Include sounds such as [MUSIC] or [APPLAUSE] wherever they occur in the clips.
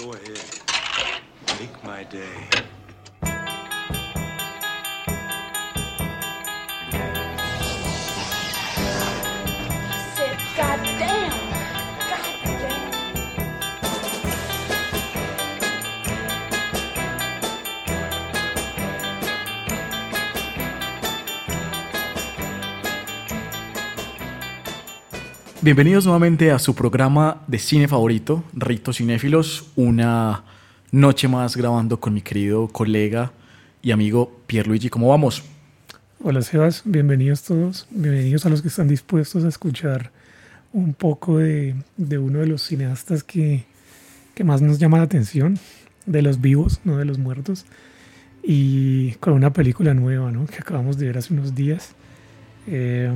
Go ahead. Make my day. Bienvenidos nuevamente a su programa de cine favorito, Ritos Cinéfilos. Una noche más grabando con mi querido colega y amigo Pierluigi. ¿Cómo vamos? Hola Sebas, bienvenidos todos, bienvenidos a los que están dispuestos a escuchar un poco de, de uno de los cineastas que, que más nos llama la atención, de los vivos, no de los muertos, y con una película nueva ¿no? que acabamos de ver hace unos días. Eh,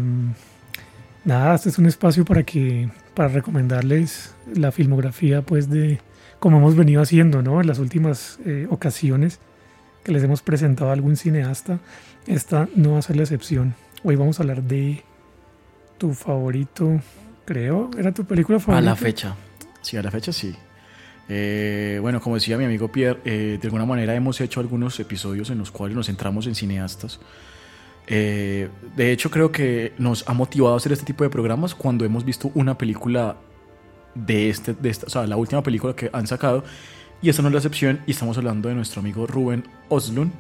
nada, este es un espacio para que para recomendarles la filmografía pues de como hemos venido haciendo ¿no? en las últimas eh, ocasiones que les hemos presentado a algún cineasta. Esta no va a ser la excepción. Hoy vamos a hablar de tu favorito, creo. ¿Era tu película A favorita? la fecha. Sí, a la fecha sí. Eh, bueno, como decía mi amigo Pierre, eh, de alguna manera hemos hecho algunos episodios en los cuales nos centramos en cineastas. Eh, de hecho, creo que nos ha motivado a hacer este tipo de programas cuando hemos visto una película de este, de esta, o sea, la última película que han sacado. Y esta no es la excepción, y estamos hablando de nuestro amigo Ruben Oslund,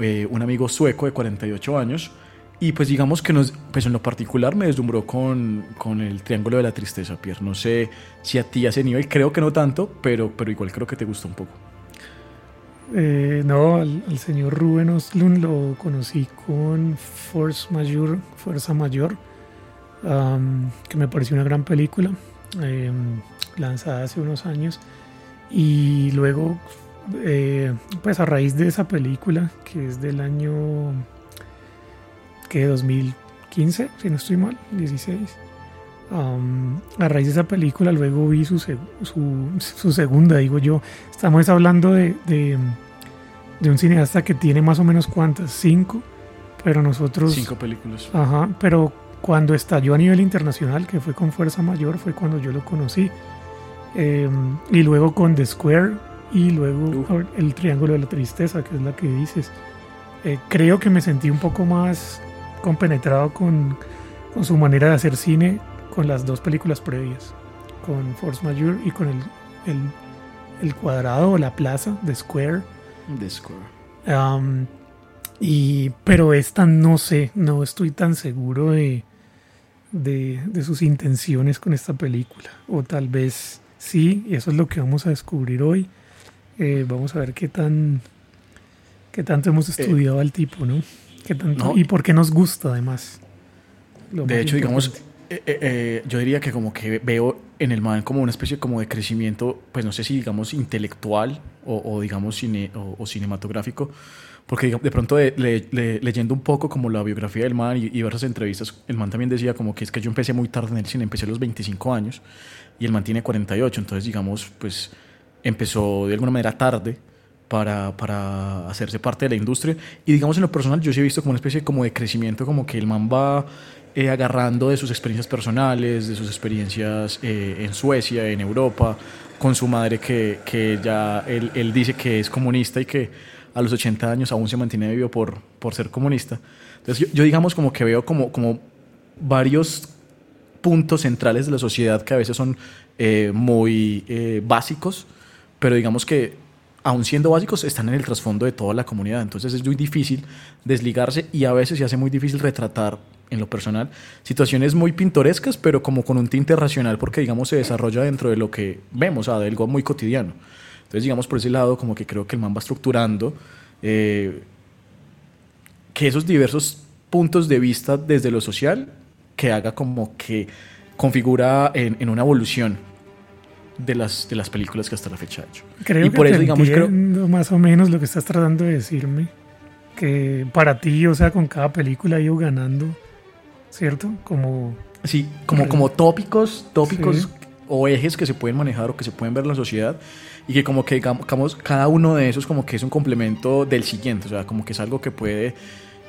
eh, un amigo sueco de 48 años. Y pues digamos que nos, pues en lo particular me deslumbró con, con el Triángulo de la Tristeza, Pierre. No sé si a ti a ese nivel, creo que no tanto, pero, pero igual creo que te gustó un poco. Eh, no, al, señor Rubén Oslund lo conocí con Force Majeure, Fuerza Mayor, que me pareció una gran película, em, lanzada hace unos años. Y luego, eh, pues a raíz de esa película, que es del año que 2015, si no estoy mal, 16. am, a raíz de esa película, luego vi su, su, segunda, digo yo. Estamos hablando de, de un cineasta que tiene más o menos cuántas, cinco, pero nosotros... Cinco películas. Ajá, pero cuando estalló a nivel internacional, que fue con Fuerza Mayor, fue cuando yo lo conocí. Eh, y luego con The Square y luego con El Triángulo de la Tristeza, que es la que dices. Eh, creo que me sentí un poco más compenetrado con, con su manera de hacer cine con las dos películas previas, con Force Majeure y con el, el, el cuadrado o la plaza, The Square. Am, y, pero esta no sé, no estoy tan seguro de, de, de sus intenciones con esta película. O tal vez sí, y eso es lo que vamos a descubrir hoy. Eh, vamos a ver qué tan qué tanto hemos estudiado al tipo, ¿no? Qué tanto, no. y por qué nos gusta además. De hecho, digamos, importante. eh, eh, eh, yo diría que como que veo en el man como una especie como de crecimiento, pues no sé si digamos intelectual o, o digamos cine, o, o cinematográfico, porque de pronto de- le- le- leyendo un poco como la biografía del man y, y varias entrevistas, el man también decía como que es que yo empecé muy tarde en el cine, empecé a los 25 años y el man tiene 48, entonces digamos, pues empezó de alguna manera tarde para, para hacerse parte de la industria. Y digamos en lo personal, yo sí he visto como una especie como de crecimiento, como que el man va eh, agarrando de sus experiencias personales, de sus experiencias eh, en Suecia, en Europa, con su madre que, que ya él, él dice que es comunista y que a los 80 años aún se mantiene vivo por, por ser comunista. Entonces yo, yo digamos como que veo como, como varios puntos centrales de la sociedad que a veces son eh, muy eh, básicos, pero digamos que aun siendo básicos están en el trasfondo de toda la comunidad. Entonces es muy difícil desligarse y a veces se hace muy difícil retratar en lo personal situaciones muy pintorescas, pero como con un tinte racional, porque digamos se desarrolla dentro de lo que vemos, o sea, de algo muy cotidiano. Entonces digamos por ese lado como que creo que el man va estructurando eh, que esos diversos puntos de vista desde lo social que haga como que configura en, en una evolución de las, de las películas que hasta la fecha ha hecho. Creo y que por te eso, digamos, creo, más o menos lo que estás tratando de decirme. Que para ti, o sea, con cada película ha ido ganando, ¿cierto? Como sí, como, como tópicos, tópicos Sí. o ejes que se pueden manejar o que se pueden ver en la sociedad y que como que digamos, cada uno de esos como que es un complemento del siguiente, o sea, como que es algo que puede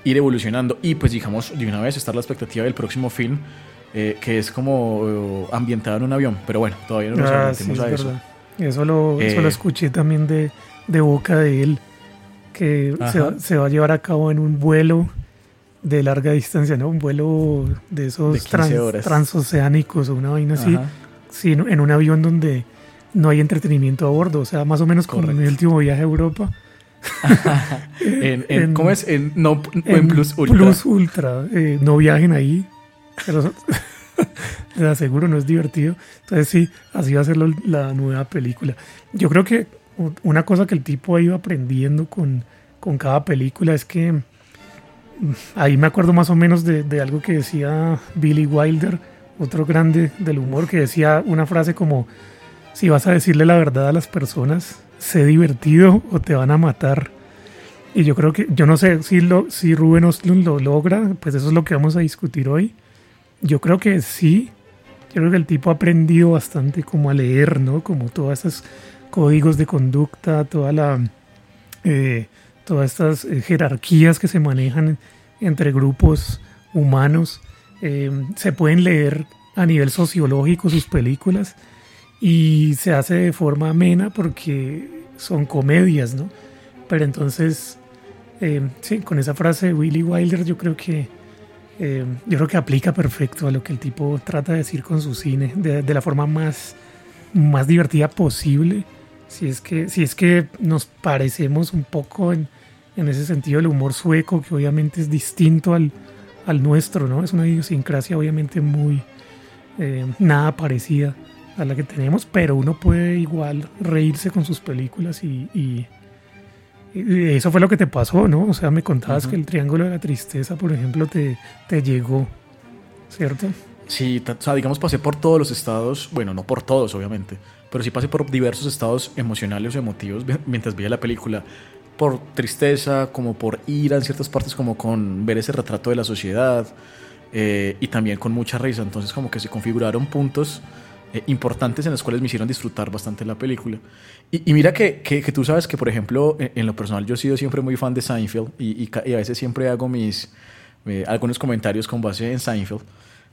ir evolucionando y pues digamos de una vez estar la expectativa del próximo film eh, que es como eh, ambientado en un avión, pero bueno, todavía no nos Ah, sí, a es eso. Eso lo, eso lo Eh. escuché también de, de boca de él, que se va, se va a llevar a cabo en un vuelo de larga distancia, ¿no? Un vuelo de esos De 15 trans- horas. transoceánicos o una vaina así. Sí, en, en un avión donde no hay entretenimiento a bordo, o sea, más o menos como Correcto. mi último viaje a Europa. [LAUGHS] En, en- [LAUGHS] En- ¿Cómo es? En, no, en, En Plus Ultra. Plus Ultra, eh, no viajen ahí. Pero les [LAUGHS] aseguro, no es divertido. Entonces sí, así va a ser la nueva película. Yo creo que una cosa que el tipo ha ido aprendiendo con, con cada película es que mm, ahí me acuerdo más o menos de, de algo que decía Billy Wilder, otro grande del humor, que decía una frase como, si vas a decirle la verdad a las personas, sé divertido o te van a matar. Y yo creo que, yo no sé si, lo, si lo logra, pues eso es lo que vamos a discutir hoy. Yo creo que sí. Yo creo que el tipo ha aprendido bastante como a leer, ¿no? Como todos esos códigos de conducta, toda la, eh, todas estas eh, jerarquías que se manejan entre grupos humanos. Eh, se pueden leer a nivel sociológico sus películas y se hace de forma amena porque son comedias, ¿no? Pero entonces, sí, con esa frase de Willy Wilder yo creo que eh, yo creo que aplica perfecto a lo que el tipo trata de decir con su cine, de, de la forma más, más divertida posible. Si es que, si es que nos parecemos un poco en, en ese sentido el humor sueco, que obviamente es distinto al, al nuestro, ¿no? Es una idiosincrasia obviamente muy eh, nada parecida a la que tenemos, pero uno puede igual reírse con sus películas y, y- y eso fue lo que te pasó, ¿no? O sea, me contabas Ujú. que el Triángulo de la Tristeza, por ejemplo, te, te llegó, ¿cierto? Sí, o sea, digamos, pasé por todos los estados, bueno, no por todos, obviamente, pero sí pasé por diversos estados emocionales o emotivos [LAUGHS] mientras veía la película. Por tristeza, como por ira en ciertas partes, como con ver ese retrato de la sociedad, eh, y también con mucha risa. Entonces, como que se configuraron puntos eh, importantes en los cuales me hicieron disfrutar bastante la película. Y, y mira que, que, que tú sabes que, por ejemplo, en, en lo personal, yo he sido siempre muy fan de Seinfeld, y, y y a veces siempre hago mis eh, algunos comentarios con base en Seinfeld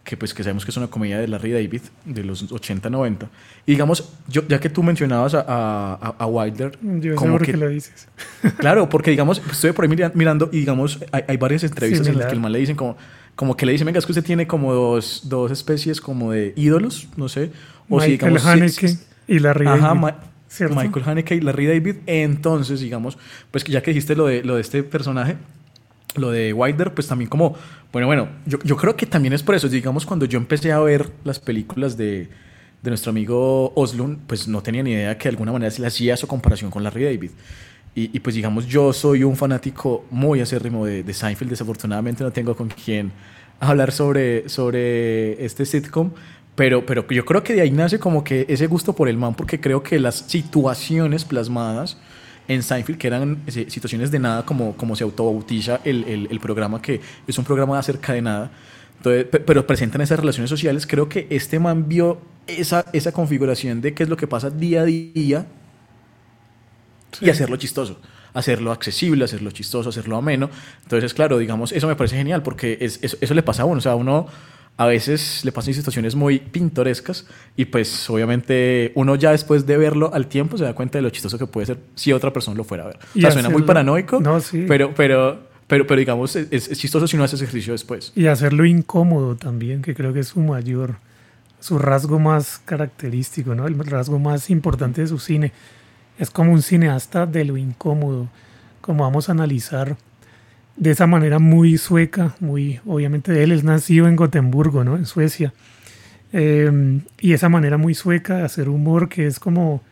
que pues que sabemos que es una comedia de Larry David de los 80-90. Y digamos, yo, ya que tú mencionabas a, a, a Wilder, Yo sé como que, qué lo dices. [LAUGHS] claro, porque digamos, estuve por ahí mira- mirando y digamos, hay, hay varias entrevistas en las que el man le dicen como, como que le dicen, venga, es que usted tiene como dos, dos especies como de ídolos, no sé, o si Michael digamos... sí- Haneke sí- y Larry Ajá, David, ¿cierto? Michael Haneke y Larry David. Entonces, digamos, pues ya que dijiste lo de, lo de este personaje, lo de Wilder, pues también como, bueno, bueno, yo, yo creo que también es por eso, digamos, cuando yo empecé a ver las películas de, de nuestro amigo Oslund, pues no tenía ni idea que de alguna manera se le hacía su comparación con Larry David. Y, y pues digamos, yo soy un fanático muy acérrimo de, de Seinfeld, desafortunadamente no tengo con quién hablar sobre, sobre este sitcom, pero, pero yo creo que de ahí nace como que ese gusto por el man, porque creo que las situaciones plasmadas en Seinfeld, que eran eh, situaciones de nada, como, como se autobautiza el, el, el programa, que es un programa acerca de nada, entonces, pe- pero presentan esas relaciones sociales. Creo que este man vio esa, esa configuración de qué es lo que pasa día a día y hacerlo chistoso, hacerlo accesible, hacerlo chistoso, hacerlo ameno. Entonces, claro, digamos, eso me parece genial porque es, eso, eso le pasa a uno, o sea, a uno a veces le pasan situaciones muy pintorescas y pues obviamente uno ya después de verlo al tiempo se da cuenta de lo chistoso que puede ser si otra persona lo fuera a ver. O sea, suena muy paranoico, No, sí. pero, pero, pero, pero digamos, es, es chistoso si uno hace ese ejercicio después. Y hacerlo incómodo también, que creo que es su mayor, su rasgo más característico, ¿no? El rasgo más importante de su cine. Es como un cineasta de lo incómodo, como vamos a analizar de esa manera muy sueca, muy, obviamente él es nacido en Gotemburgo, ¿no? En Suecia. Eh, y esa manera muy sueca de hacer humor que es como,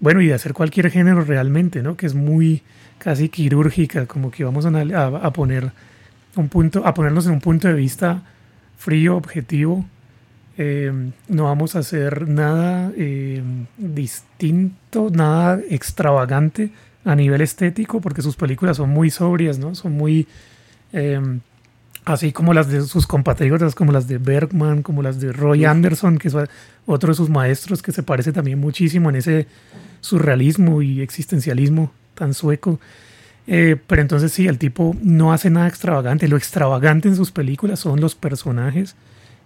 bueno, y de hacer cualquier género realmente, ¿no? Que es muy casi quirúrgica, como que vamos a poner un punto, a ponernos en un punto de vista frío, objetivo. Eh, no vamos a hacer nada eh, distinto, nada extravagante a nivel estético, porque sus películas son muy sobrias, ¿no? Son muy eh, así como las de sus compatriotas, como las de Bergman, como las de Roy Anderson, que es otro de sus maestros que se parece también muchísimo en ese surrealismo y existencialismo tan sueco. Eh, pero entonces sí, el tipo no hace nada extravagante. Lo extravagante en sus películas son los personajes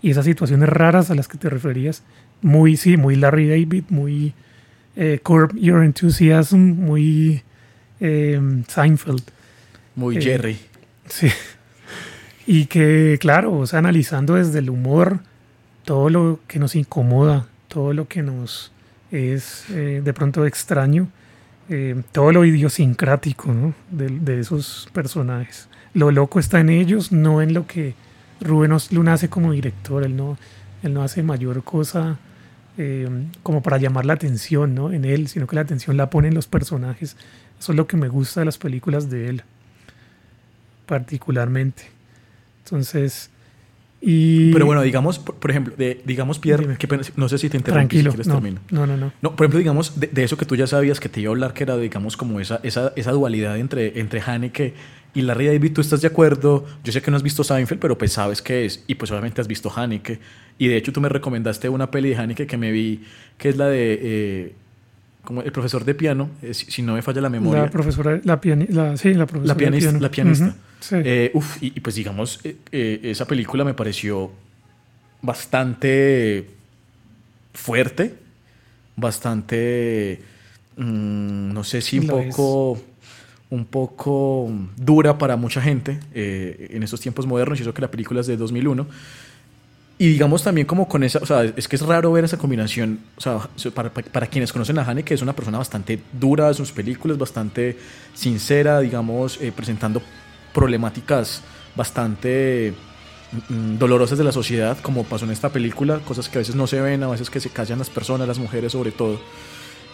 y esas situaciones raras a las que te referías. Muy, sí, muy Larry David, muy eh, Curb Your Enthusiasm, muy eh, Seinfeld. Muy Eh, Jerry. Sí. [LAUGHS] Y que, claro, o sea, analizando desde el humor todo lo que nos incomoda, todo lo que nos es eh, de pronto extraño, todo lo idiosincrático ¿no? de, de esos personajes. Lo loco está en ellos, no en lo que Rubén Oslund hace como director. Él no, él no hace mayor cosa eh, como para llamar la atención ¿no? en él, sino que la atención la ponen los personajes. Eso es lo que me gusta de las películas de él, particularmente. Entonces, y... Pero bueno, digamos, por, por ejemplo, de, digamos, Pierre, pena, no sé si te interrumpí, si tranquilo. quieres No, termino. no, no, no. No, por ejemplo, digamos, de, de eso que tú ya sabías que te iba a hablar, que era, digamos, como esa, esa, esa dualidad entre, entre Haneke y Larry David, ¿tú estás de acuerdo? Yo sé que no has visto Seinfeld, pero pues sabes qué es, y pues obviamente has visto Haneke, y de hecho tú me recomendaste una peli de Haneke que me vi, que es la de, eh, como el profesor de piano, eh, si, si no me falla la memoria. La profesora, la pianista, sí, la profesora. La de pianista. piano. La pianista. Ujú, sí. Eh, uf, y, y pues digamos, esa película me pareció bastante fuerte, bastante, mm, no sé si un es. Un poco dura para mucha gente eh, en estos tiempos modernos, y eso que la película es de 2001. Y digamos también como con esa, o sea, es que es raro ver esa combinación, o sea, para, para quienes conocen a Hane, que es una persona bastante dura en sus películas, bastante sincera, digamos, eh, presentando problemáticas bastante mm, dolorosas de la sociedad, como pasó en esta película, cosas que a veces no se ven, a veces que se callan las personas, las mujeres sobre todo.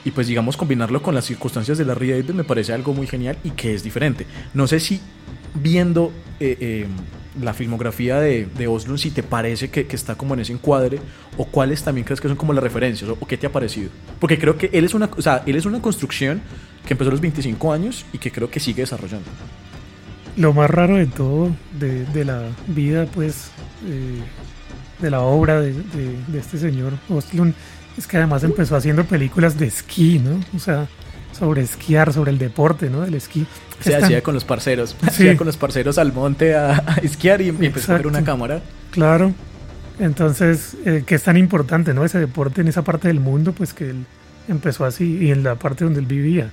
Y pues digamos combinarlo con las circunstancias de Larry David me parece algo muy genial y que es diferente. No sé si viendo eh, eh, la filmografía de, de Oslund, si te parece que, que está como en ese encuadre, o cuáles también crees que son como las referencias, o, qué te ha parecido. Porque creo que él es una, o sea, él es una construcción que empezó a los 25 años y que creo que sigue desarrollando. Lo más raro de todo, de, de la vida, pues, eh, de la obra de, de- de este señor Ostlund, es que además empezó haciendo películas de esquí, ¿no? O sea, sobre esquiar, sobre el deporte, ¿no? Del esquí. Se Es tan- hacía con los parceros, [LAUGHS] Sí. hacía con los parceros al monte a, a esquiar y, empezó a ver una cámara. Claro. Entonces, eh, que es tan importante, ¿no? Ese deporte en esa parte del mundo, pues que él empezó así y en la parte donde él vivía.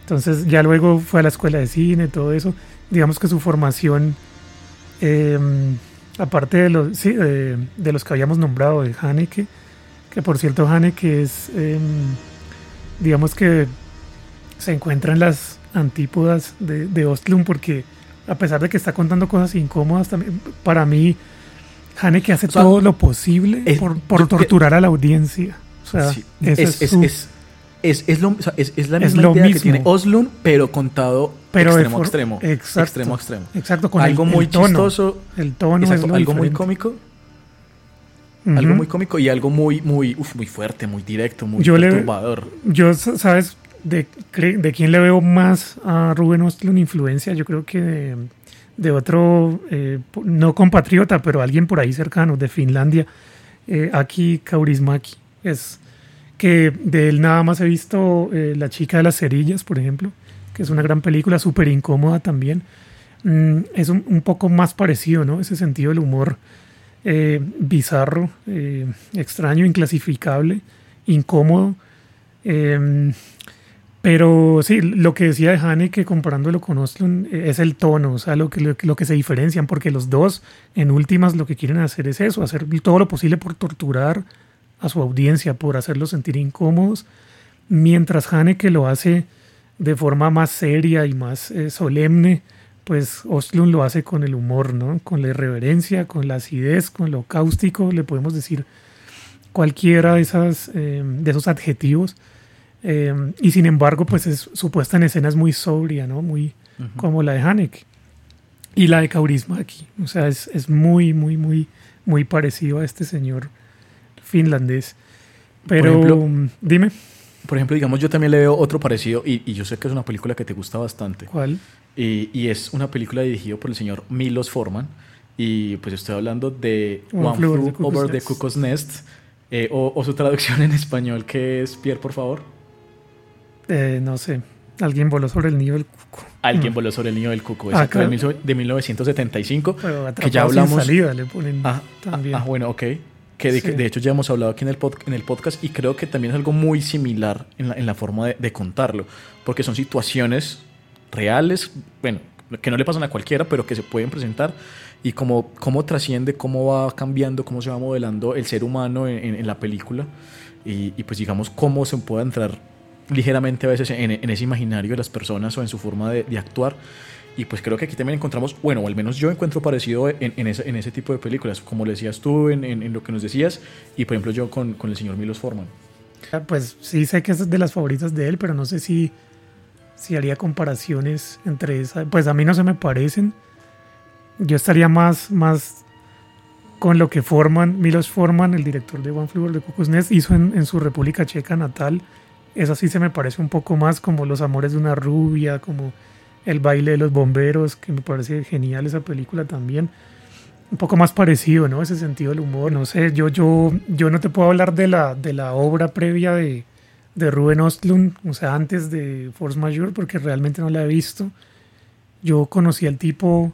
Entonces, ya luego fue a la escuela de cine, todo eso. Digamos que su formación, eh, aparte de los, sí, de los que habíamos nombrado, de Haneke, que por cierto, Haneke es, eh, digamos que se encuentra en las antípodas de, de Ostlund porque a pesar de que está contando cosas incómodas, también, para mí, Haneke hace O sea, todo lo posible es- por, torturar a la audiencia. O sea, Sí. es, es es, su- es, es, es lo- o sea, es- la misma lo idea que mismo. tiene Oslund, pero contado pero extremo a extremo. Exacto. Extremo extremo. Exacto, con algo el, muy el tono. chistoso, El tono exacto, algo muy diferente. Algo muy cómico y algo muy, muy, uf, muy fuerte, muy directo, muy Yo le- perturbador. Yo, ¿sabes de, de quién le veo más a Rubén Ostlund influencia? Yo creo que de, de otro, eh, no compatriota, pero alguien por ahí cercano, de Finlandia, eh, Aki Kaurismäki. Es que de él nada más he visto eh, La chica de las cerillas, por ejemplo, que es una gran película, súper incómoda también. Mm, es un, un poco más parecido, ¿no? Ese sentido del humor eh, bizarro, eh, extraño, inclasificable, incómodo. Eh, pero sí, lo que decía de Haneke comparándolo con Oslund eh, es el tono, o sea, lo que, lo, que- que se diferencian, porque los dos, en últimas, lo que quieren hacer es eso, hacer todo lo posible por torturar a su audiencia, por hacerlos sentir incómodos, mientras Haneke lo hace de forma más seria y más solemne, pues Ostlund lo hace con el humor, ¿no? Con la irreverencia, con la acidez, con lo cáustico, le podemos decir cualquiera de, esas, eh, de esos adjetivos. Eh, y sin embargo, pues es, su puesta en escena es muy sobria, ¿no? Muy como la de Haneke. Y la de Kaurismäki. O sea, es, es muy, muy, muy, muy parecido a este señor finlandés. Pero, ejemplo, mm, dime, Por ejemplo, digamos, yo también le veo otro parecido y, y yo sé que es una película que te gusta bastante. ¿cuál? Y, y es una película dirigida por el señor Milos Forman. Y pues estoy hablando de One One, Flew Over Flew the Cuckoo's Over the Nest. Cuckoo's Nest. eh, o, o su traducción en español, que es Pierre, por favor. Eh, no sé. Alguien voló sobre el nido del cuco. Alguien Mm. voló sobre el niño del cuco. Ah, de, claro. de 1975. Pero que ya hablamos. salida le ponen Ah, también. ah, ah, bueno, ok. que de, Sí. de hecho ya hemos hablado aquí en el, pod- en el podcast y creo que también es algo muy similar en la, en la forma de, de contarlo, porque son situaciones reales, bueno, que no le pasan a cualquiera, pero que se pueden presentar y cómo, cómo trasciende, cómo va cambiando, cómo se va modelando el ser humano en, en- en la película y, y pues digamos cómo se puede entrar ligeramente a veces en, en ese imaginario de las personas o en su forma de, de actuar. Y pues creo que aquí también encontramos, bueno, o al menos yo encuentro parecido en, ese, ese tipo de películas, como le decías tú en, lo que nos decías, y por ejemplo yo con, con el señor Milos Forman. Pues sí sé que es de las favoritas de él, pero no sé si, si haría comparaciones entre esas. Pues a mí no se me parecen. Yo estaría más, más con lo que Forman, Milos Forman, el director de One Flew the Cuckoo's hizo en, en su República Checa natal. Esa sí se me parece un poco más como Los Amores de una Rubia, como El baile de los bomberos, que me parece genial esa película también. Un poco más parecido, ¿no? Ese sentido del humor. No sé, yo, yo, yo no te puedo hablar de la, de la obra previa de, de Ruben Ostlund, o sea, antes de Force Majeure, porque realmente no la he visto. Yo conocí al tipo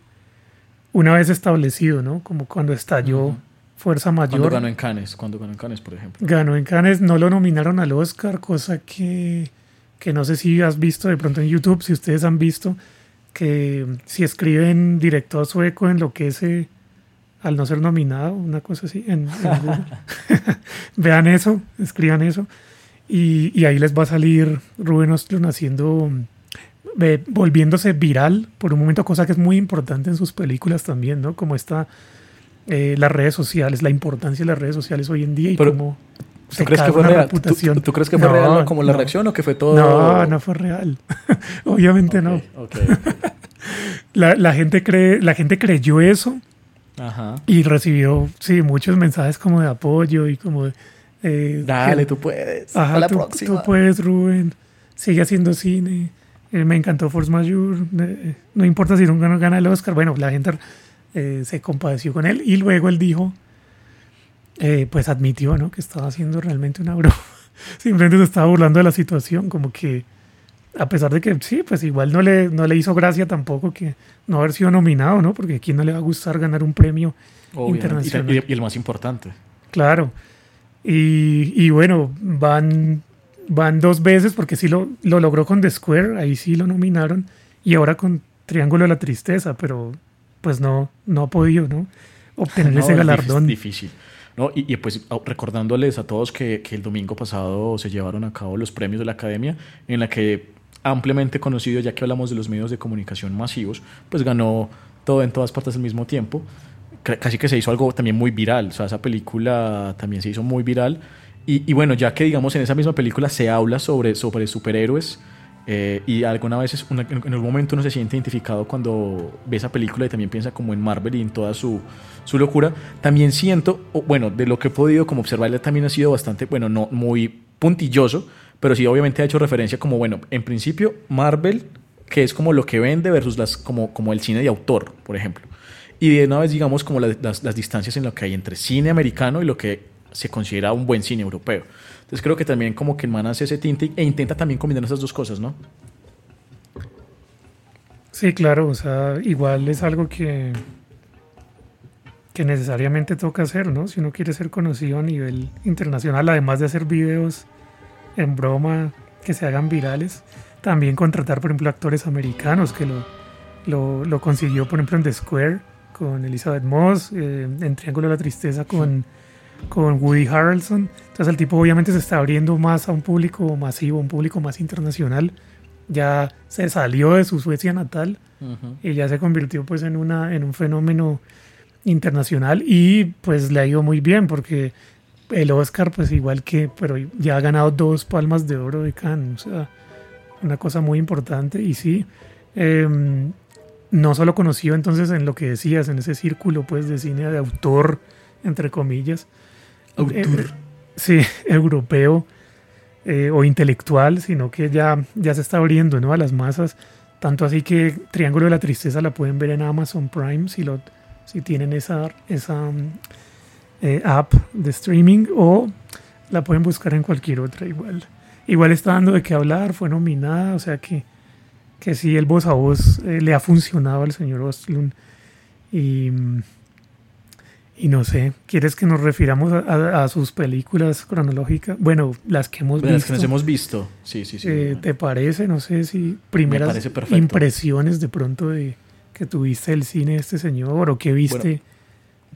una vez establecido, ¿no? Como cuando estalló Ujú. Fuerza Cuando Mayor. ganó en Cannes, cuando ganó en Cannes, por ejemplo. Ganó en Cannes, no lo nominaron al Oscar, cosa que, que no sé si has visto de pronto en YouTube, si ustedes han visto, que si escriben director sueco enloquece al no ser nominado, una cosa así. En. [LAUGHS] [LAUGHS] Vean eso, escriban eso. Y, y ahí les va a salir Rubén Ostlund haciendo, ve- volviéndose viral por un momento, cosa que es muy importante en sus películas también, ¿no? Como está eh, las redes sociales, la importancia de las redes sociales hoy en día y Pero, cómo ¿Tú crees, que fue real? ¿Tú, reputación. tú- tú crees que fue No, real como la no. reacción o que fue todo...? No, no fue real. [LAUGHS] Obviamente no. La, la gente cree, la gente creyó eso Ajá. y recibió, sí, muchos mensajes como de apoyo y como de, eh, Dale, que- tú puedes. Ajá, a la tú, próxima. tú puedes, Rubén. Sigue haciendo cine. Eh, me encantó Force Majeure. eh, no importa si no gana, el Oscar. Bueno, la gente eh, se compadeció con él y luego él dijo, eh, pues admitió, ¿no? Que estaba haciendo realmente una [LAUGHS] broma. Simplemente se estaba burlando de la situación, como que a pesar de que sí, pues igual no le, no le hizo gracia tampoco que no haber sido nominado, ¿no? Porque a quién no le va a gustar ganar un premio Obviamente. internacional. Y, y- y el más importante. Claro. Y, y bueno, van, van dos veces porque sí lo, lo logró con The Square, ahí sí lo nominaron, y ahora con Triángulo de la Tristeza, pero pues no, no ha podido, ¿no? Obtener [LAUGHS] No, ese es galardón. difícil. ¿no? Y, y, pues recordándoles a todos que, que el domingo pasado se llevaron a cabo los premios de la academia, en la que ampliamente conocido, ya que hablamos de los medios de comunicación masivos, pues ganó todo en todas partes al mismo tiempo. Ca- Casi que se hizo algo también muy viral, o sea, esa película también se hizo muy viral. Y, y bueno, ya que digamos en esa misma película se habla sobre, sobre superhéroes, eh, y alguna vez en algún momento uno se siente identificado cuando ve esa película y también piensa como en Marvel y en toda su, su locura. También siento, bueno, de lo que he podido como observar, él también ha sido bastante, bueno, no muy puntilloso, pero sí obviamente ha hecho referencia como, bueno, en principio Marvel, que es como lo que vende versus las, como, como el cine de autor, por ejemplo. Y de una vez digamos como las, las, las distancias en lo que hay entre cine americano y lo que se considera un buen cine europeo. Entonces creo que también como que el man hace ese tinte e intenta también combinar esas dos cosas, ¿no? Sí, claro, o sea, igual es algo que, que necesariamente toca hacer, ¿no? Si uno quiere ser conocido a nivel internacional, además de hacer videos en broma que se hagan virales, también contratar, por ejemplo, actores americanos, que lo, lo, lo consiguió, por ejemplo, en The Square con Elizabeth Moss, eh, en Triángulo de la Tristeza con, con Woody Harrelson. Entonces el tipo obviamente se está abriendo más a un público masivo, un público más internacional. Ya se salió de su Suecia natal y ya se convirtió pues en, una, en un fenómeno internacional y pues le ha ido muy bien porque el Oscar pues igual que, pero ya ha ganado dos palmas de oro de Cannes, o sea, una cosa muy importante y sí, eh, no solo conocido entonces en lo que decías, en ese círculo pues de cine de autor, entre comillas, Autor. eh, sí, [LAUGHS] europeo eh, o intelectual, sino que ya, ya se está abriendo ¿no? a las masas. Tanto así que Triángulo de la Tristeza la pueden ver en Amazon Prime si, lo, si tienen esa, esa eh, app de streaming o la pueden buscar en cualquier otra igual. Igual está dando de qué hablar, fue nominada, o sea que, que sí, el voz a voz eh, le ha funcionado al señor Ostlund. Y, y no sé, ¿quieres que nos refiramos a, a- a sus películas cronológicas? Bueno, las que hemos De las visto. que nos hemos visto. Sí, sí, sí. Eh, ¿Te parece? No sé si primeras impresiones de pronto de que tuviste el cine de este señor o que viste. Bueno.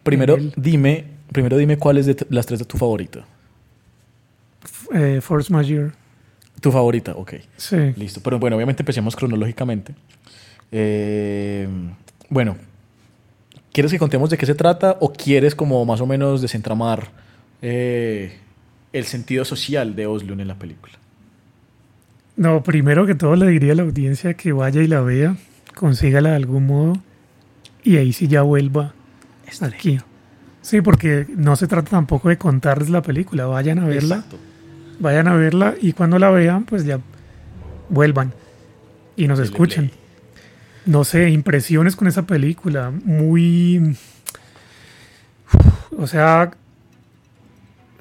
primero, dime, primero dime cuál es de las tres de tu favorita. eh, Force Majeure. Tu favorita, ok. Sí. Listo. Pero bueno, obviamente empecemos cronológicamente. Eh, bueno, ¿quieres que contemos de qué se trata o quieres como más o menos desentramar eh, el sentido social de Oslo en la película? No, primero que todo le diría a la audiencia que vaya y la vea, consígala de algún modo y ahí sí ya vuelva aquí. Sí, porque no se trata tampoco de contarles la película, vayan a verla. Exacto. Vayan a verla y cuando la vean, pues ya vuelvan y nos escuchen. No sé, impresiones con esa película, muy... O sea...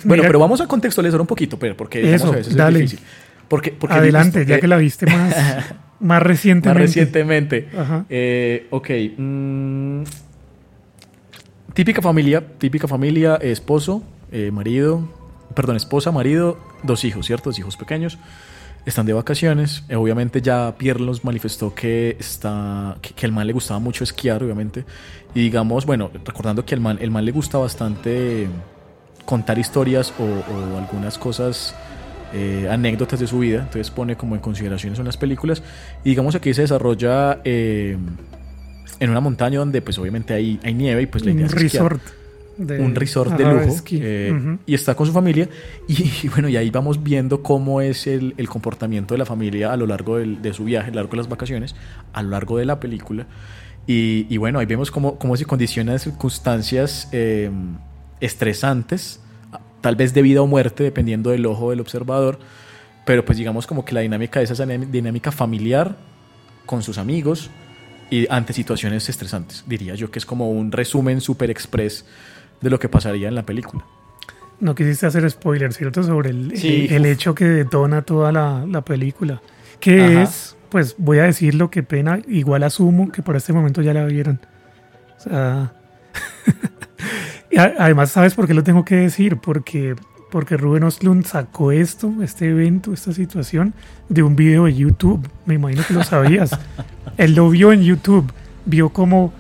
Bueno, mira, pero vamos a contextualizar un poquito, pero porque Eso, a veces dale. es difícil. Porque, porque Adelante, ya eh, que la viste más, [LAUGHS] más recientemente. Más recientemente. Ajá. Eh, ok. mm, típica familia, típica familia, esposo, eh, marido, perdón, esposa, marido, dos hijos, ¿cierto? Dos hijos pequeños. Están de vacaciones. Eh, obviamente ya Pierre nos manifestó que, está, que, que el man le gustaba mucho esquiar, obviamente. Y digamos, bueno, recordando que el man, el man le gusta bastante contar historias o, o algunas cosas, eh, anécdotas de su vida. Entonces pone como en consideraciones en las películas. Y digamos aquí se desarrolla eh, en una montaña donde pues obviamente hay, hay nieve y pues la idea un es esquiar resort. De- un resort de lujo eh, Ujú. y está con su familia. Y, y bueno y ahí vamos viendo cómo es el, el comportamiento de la familia a lo largo del- de su viaje, a lo largo de las vacaciones, a lo largo de la película. Y, y bueno ahí vemos cómo, cómo se condicionan circunstancias eh, estresantes, tal vez de vida o muerte dependiendo del ojo del observador, pero pues digamos como que la dinámica de esa dinámica familiar con sus amigos y ante situaciones estresantes, diría yo que es como un resumen super express de lo que pasaría en la película. No quisiste hacer spoiler, ¿cierto? Sobre el, Sí, el, el hecho que detona toda la, la película. Que Ajá. es, pues voy a decirlo, qué pena, igual asumo que por este momento ya la vieron. O sea... [LAUGHS] y a- además, ¿sabes por qué lo tengo que decir? Porque, porque Rubén Oslund sacó esto, este evento, esta situación, de un video de YouTube. Me imagino que lo sabías. [LAUGHS] Él lo vio en YouTube. Vio como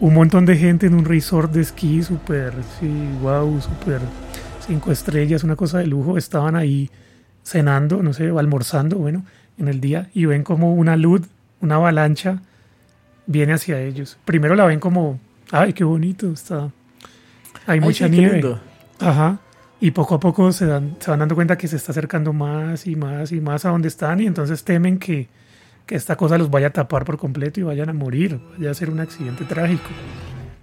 un montón de gente en un resort de esquí súper, sí, wow, súper cinco estrellas, una cosa de lujo. Estaban ahí cenando, no sé, almorzando, bueno, en el día y ven como una luz, una avalancha viene hacia ellos. Primero la ven como, ay, qué bonito, está. Hay Ay, mucha sí, qué nieve. Ajá. Y poco a poco se, dan, se van dando cuenta que se está acercando más y más y más a donde están y entonces temen que, que esta cosa los vaya a tapar por completo y vayan a morir, vaya a ser un accidente trágico.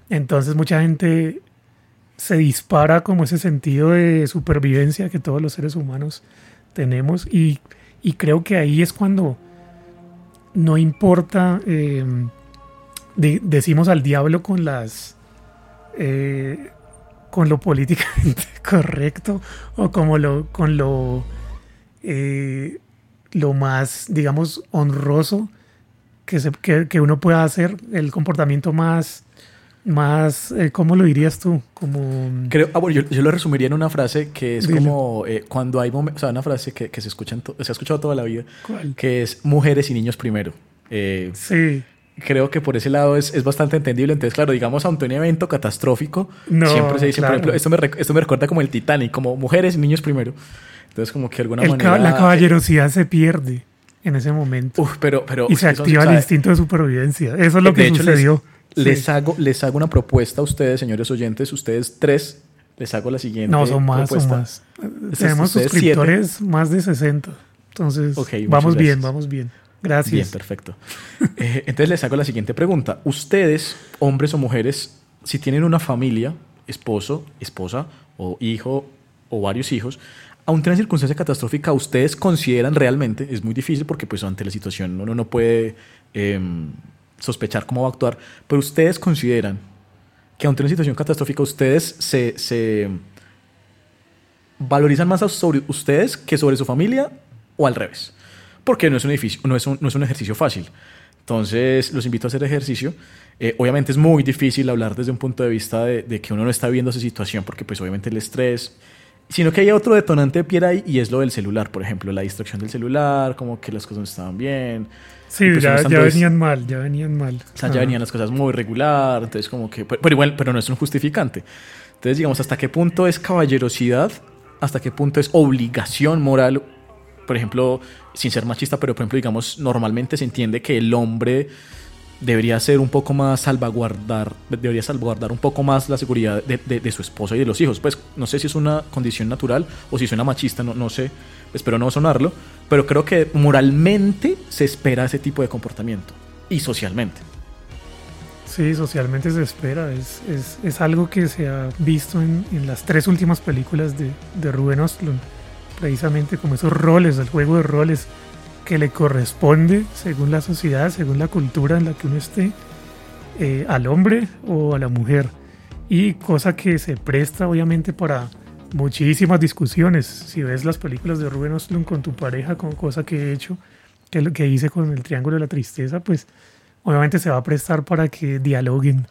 Entonces mucha gente se dispara como ese sentido de supervivencia que todos los seres humanos tenemos y, y creo que ahí es cuando no importa, de- decimos al diablo con las... eh, con lo políticamente [LAUGHS] correcto o como lo con lo eh, lo más digamos honroso que, se, que, que uno pueda hacer el comportamiento más más eh, cómo lo dirías tú como Creo, ah, bueno, yo, yo lo resumiría en una frase que es como eh, cuando hay momentos, o sea, una frase que, que se, escucha en to- se ha escuchado toda la vida, ¿Cuál? que es mujeres y niños primero. Eh, sí creo que por ese lado es, es bastante entendible. Entonces, claro, digamos, ante un evento catastrófico, No, siempre se dice, claro. por ejemplo, esto me, esto me recuerda como el Titanic, como mujeres y niños primero. Entonces, como que de alguna El manera... ca- la caballerosidad se pierde en ese momento. Uf, pero, pero... y se eso, activa o el instinto de supervivencia. Eso es lo de que hecho, sucedió. Les, Sí. hago, les hago una propuesta a ustedes, señores oyentes, ustedes tres, les hago la siguiente no son más son más. Tenemos suscriptores más de 60 entonces vamos bien gracias. vamos bien. Bien, gracias perfecto. [LAUGHS] Eh, entonces les hago la siguiente pregunta. Ustedes, hombres o mujeres, si tienen una familia, esposo, esposa o hijo o varios hijos, ante una circunstancia catastrófica, ¿ustedes consideran realmente, es muy difícil porque pues ante la situación uno no puede em, sospechar cómo va a actuar, pero ustedes consideran que ante una situación catastrófica ustedes se, valorizan más sobre ustedes que sobre su familia o al revés? Porque no es un, ejercicio fácil. Entonces, los invito a hacer ejercicio. Eh, obviamente es muy difícil hablar desde un punto de vista de, de, que uno no está viendo esa situación, porque pues obviamente el estrés, sino que hay otro detonante de piedra ahí y es lo del celular, por ejemplo, la distracción del celular, como que las cosas no estaban bien. Sí, pues ya, ya venían mal, ya venían mal. O sea, ya venían las cosas muy regular, entonces como que, pero, pero igual, pero no es un justificante. Entonces, digamos, ¿hasta qué punto es caballerosidad? ¿Hasta qué punto es obligación moral? Por ejemplo, sin ser machista, pero por ejemplo, digamos, normalmente se entiende que el hombre debería ser un poco más salvaguardar, debería salvaguardar un poco más la seguridad de, de, su esposa y de los hijos. Pues no sé si es una condición natural o si suena machista, no, no sé, espero no sonarlo, pero creo que moralmente se espera ese tipo de comportamiento y socialmente. Sí, socialmente se espera, es, es, es algo que se ha visto en, en las tres últimas películas de, de Ruben Ostlund, precisamente como esos roles, el juego de roles que le corresponde según la sociedad, según la cultura en la que uno esté, eh, al hombre o a la mujer. Y cosa que se presta obviamente para muchísimas discusiones. Si ves las películas de Ruben Ostlund con tu pareja, con cosa que he hecho, que lo que hice con el Triángulo de la Tristeza, pues obviamente se va a prestar para que dialoguen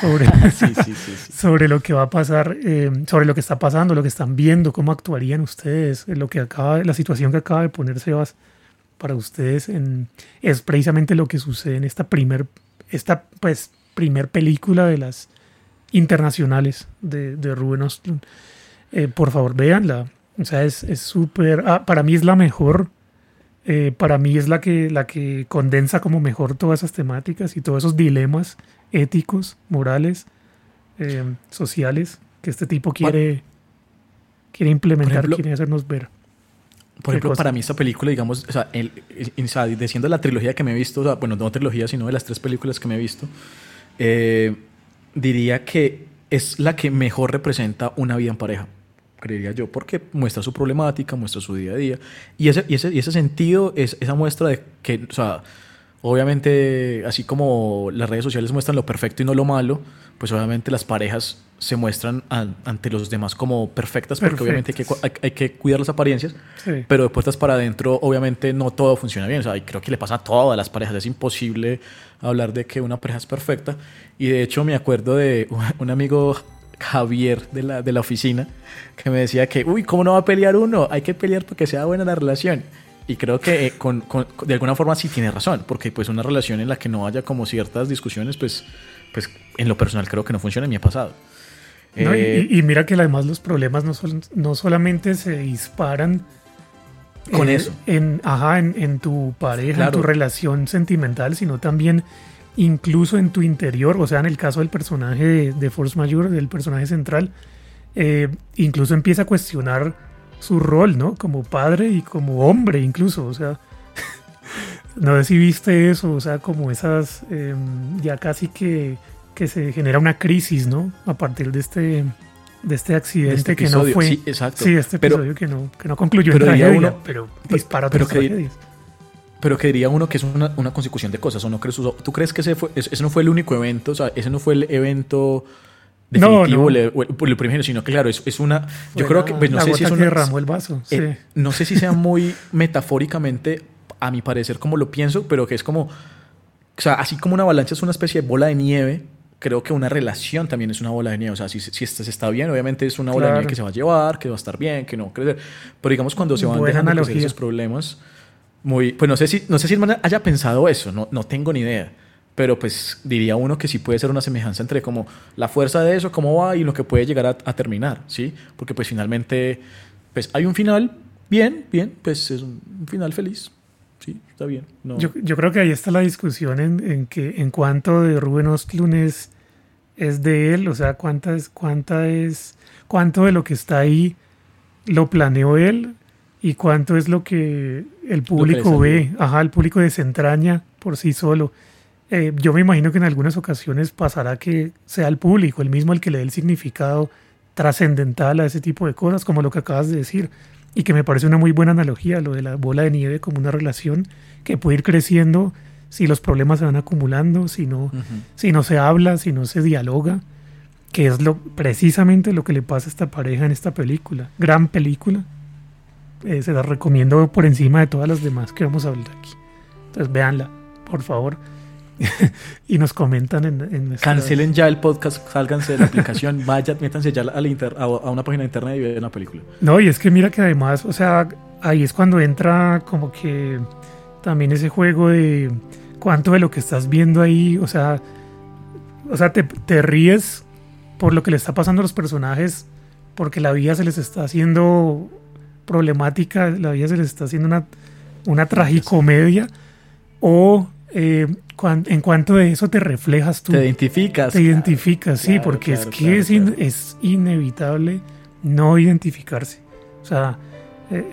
sobre, [LAUGHS] sí, sí, sí, [LAUGHS] sobre lo que va a pasar, eh, sobre lo que está pasando, lo que están viendo, cómo actuarían ustedes, lo que acaba, la situación que acaba de poner Sebas para ustedes en, es precisamente lo que sucede en esta primer, esta pues primer película de las internacionales de, de Ruben Ostlund. Eh, por favor, véanla. O sea, es súper... ah, para mí es la mejor. Eh, para mí es la que, la que condensa como mejor todas esas temáticas y todos esos dilemas éticos, morales, eh, sociales que este tipo quiere, quiere implementar, ejemplo, quiere hacernos ver. Por ejemplo, para mí esta película, digamos, o sea, el, el, o sea, diciendo la trilogía que me he visto, o sea, bueno, no trilogía, sino de las tres películas que me he visto, eh, diría que es la que mejor representa una vida en pareja, creería yo, porque muestra su problemática, muestra su día a día, y ese, y ese, y ese sentido es esa muestra de que, o sea, obviamente, así como las redes sociales muestran lo perfecto y no lo malo, pues obviamente las parejas se muestran ante los demás como perfectas, porque perfectas. obviamente hay que, hay, hay que, cuidar las apariencias, sí. pero de puertas para adentro, obviamente no todo funciona bien. O sea, creo que le pasa a todas las parejas. Es imposible hablar de que una pareja es perfecta. Y de hecho, me acuerdo de [LAUGHS] un amigo Javier de la, de la oficina que me decía que, uy, ¿cómo no va a pelear uno? Hay que pelear porque sea buena la relación. Y creo que eh, con, con, de alguna forma sí tiene razón, porque pues una relación en la que no haya como ciertas discusiones, pues, pues en lo personal creo que no funciona, me ha pasado. No, eh, y, y, mira que además los problemas no, son, no solamente se disparan con en, eso. En, ajá, en, en tu pareja, claro. en tu relación sentimental, sino también incluso en tu interior, o sea, en el caso del personaje de, de Force Majeure, del personaje central, eh, incluso empieza a cuestionar su rol, ¿no? Como padre y como hombre incluso, o sea, [LAUGHS] no sé si viste eso, o sea, como esas, eh, ya casi que que se genera una crisis, ¿no? A partir de este de este accidente este que no fue sí, exacto. sí este episodio pero, que no que no concluyó pero en tragedia uno, pero dispara pero, pero que, pero que diría uno que es una, una consecución de cosas o no crees tú crees que ese fue ese no fue el único evento o sea ese no fue el evento definitivo no, no. El, el, primero sino que claro es, es una yo creo que pues, no la sé gota si es que una derramó el vaso sí. eh, no sé si sea [LAUGHS] muy metafóricamente a mi parecer como lo pienso pero que es como o sea así como una avalancha es una especie de bola de nieve creo que una relación también es una bola de nieve. O sea, si, si se está bien, obviamente es una bola claro. de nieve que se va a llevar, que va a estar bien, que no va a crecer. Pero digamos, cuando se van Buena dejando esos problemas, muy, pues no sé si, no sé si el man haya pensado eso, no, no tengo ni idea. Pero pues diría uno que sí puede ser una semejanza entre como la fuerza de eso, cómo va y lo que puede llegar a, a terminar, ¿sí? Porque pues finalmente, pues hay un final bien, bien, pues es un final feliz, sí, está bien. No. Yo, yo, creo que ahí está la discusión en, en, que en cuanto de Rubén Ostlund es, es de él, o sea, cuánta es, cuánta es, cuánto de lo que está ahí lo planeó él y cuánto es lo que el público que ve, ajá, el público desentraña por sí solo. Eh, yo me imagino que en algunas ocasiones pasará que sea el público, el mismo el que le dé el significado trascendental a ese tipo de cosas, como lo que acabas de decir y que me parece una muy buena analogía, lo de la bola de nieve como una relación que puede ir creciendo si los problemas se van acumulando, si no, uh -huh. si no se habla, si no se dialoga, que es lo, precisamente lo que le pasa a esta pareja en esta película. Gran película. Eh, se la recomiendo por encima de todas las demás que vamos a hablar aquí. Entonces véanla, por favor. [LAUGHS] y nos comentan en, en Cancelen ya el podcast, sálganse de la aplicación, [LAUGHS] vayan, métanse ya a, la inter- a, a una página de internet y vean la película. No, y es que mira que además, o sea, ahí es cuando entra como que también ese juego de cuánto de lo que estás viendo ahí, o sea, o sea, te, te ríes por lo que le está pasando a los personajes, porque la vida se les está haciendo problemática, la vida se les está haciendo una, una tragicomedia, o eh, cuan- en cuanto de eso te reflejas tú Te identificas. te identificas, sí, Claro, porque claro, es que claro, es, in- claro. es inevitable no identificarse. O sea, eh,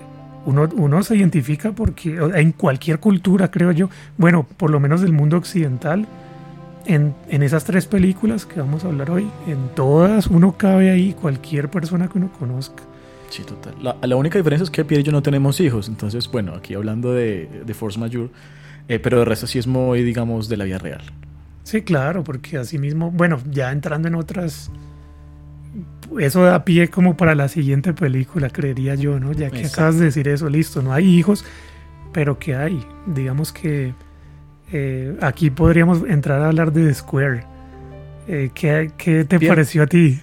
uno, uno se identifica porque en cualquier cultura, creo yo, bueno, por lo menos del mundo occidental, en, en esas tres películas que vamos a hablar hoy, en todas uno cabe ahí, cualquier persona que uno conozca. Sí, total. La, la única diferencia es que Pierre y yo no tenemos hijos. Entonces, bueno, aquí hablando de, de Force Majeure, eh, pero de resto sí es muy, digamos, de la vida real. Sí, claro, porque así mismo, bueno, ya entrando en otras, eso da pie como para la siguiente película, creería yo, ¿no? Ya que Exacto. acabas de decir eso, listo, no hay hijos, pero ¿qué hay? Digamos que eh, aquí podríamos entrar a hablar de The Square. Eh, ¿qué, qué te Bien. pareció a ti?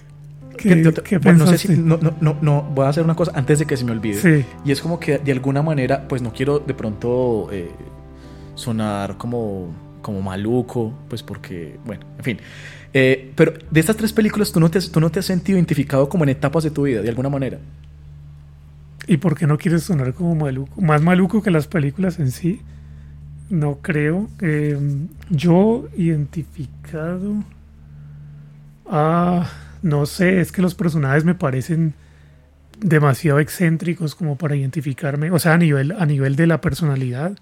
¿Qué, qué bueno, no sé si- no, no, no, no, voy a hacer una cosa antes de que se me olvide. Sí, Y es como que de alguna manera, pues no quiero de pronto eh, sonar como, como maluco, pues porque, bueno, en fin. Eh, pero de estas tres películas, ¿tú no, te, ¿tú no te has sentido identificado como en etapas de tu vida, de alguna manera? ¿y por qué no quieres sonar como maluco? Más maluco que las películas en sí. No creo. Eh, yo identificado. Ah, no sé, es que los personajes me parecen demasiado excéntricos como para identificarme. O sea, a nivel, a nivel de la personalidad.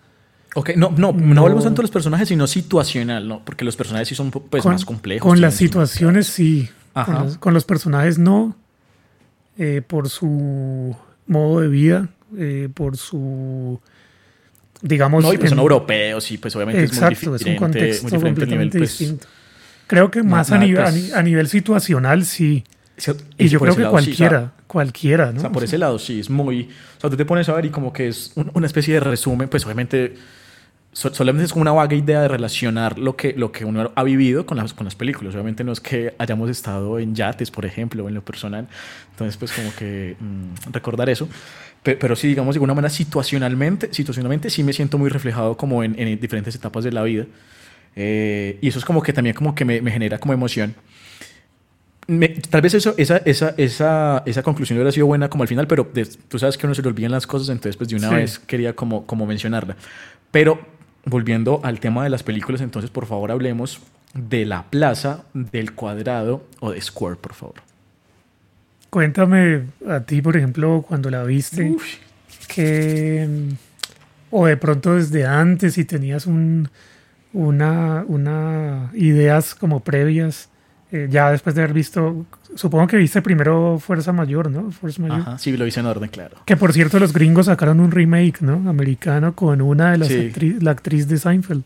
Ok, no, no, no, No. hablemos tanto de los personajes, sino situacional, ¿no? Porque los personajes sí son pues, con, más complejos. Con las situaciones sí. Con Ajá. los, con los personajes no. Eh, por su modo de vida. eh, por su. Digamos. No, y pues son en- europeos y pues obviamente Exacto, es muy es un contexto muy diferente el nivel, completamente pues, distinto. Creo que más a, nivel, pues- a nivel situacional sí. sí, Y yo creo que lado sí, o sea, cualquiera, cualquiera, ¿no? O sea, por ese lado sí, es muy... O sea, tú te pones a ver y como que es un- una especie de resumen, pues obviamente solamente es como una vaga idea de relacionar lo que, lo que uno ha vivido con las, con las películas. Obviamente no es que hayamos estado en yates, por ejemplo, o en lo personal. Entonces, pues como que mm, recordar eso. Pe- Pero, sí, digamos, de alguna manera situacionalmente, situacionalmente sí me siento muy reflejado como en, en diferentes etapas de la vida. Eh, y eso es como que también como que me, me genera como emoción. Me- tal vez eso, esa, esa, esa, esa conclusión hubiera sido buena como al final, pero de- tú sabes que a uno se le olvidan las cosas, entonces pues de una Sí. vez quería como, como mencionarla. Pero volviendo al tema de las películas, entonces por favor hablemos de la plaza, del cuadrado o de Square, por favor. Cuéntame a ti, por ejemplo, cuando la viste, que o de pronto desde antes si tenías un una, una ideas como previas, eh, ya después de haber visto, supongo que viste primero Fuerza Mayor, ¿no? Fuerza Mayor. Ajá, sí, lo hice en orden, claro. Que por cierto los gringos sacaron un remake, ¿no? Americano con una de las Sí. actri- la actriz de Seinfeld,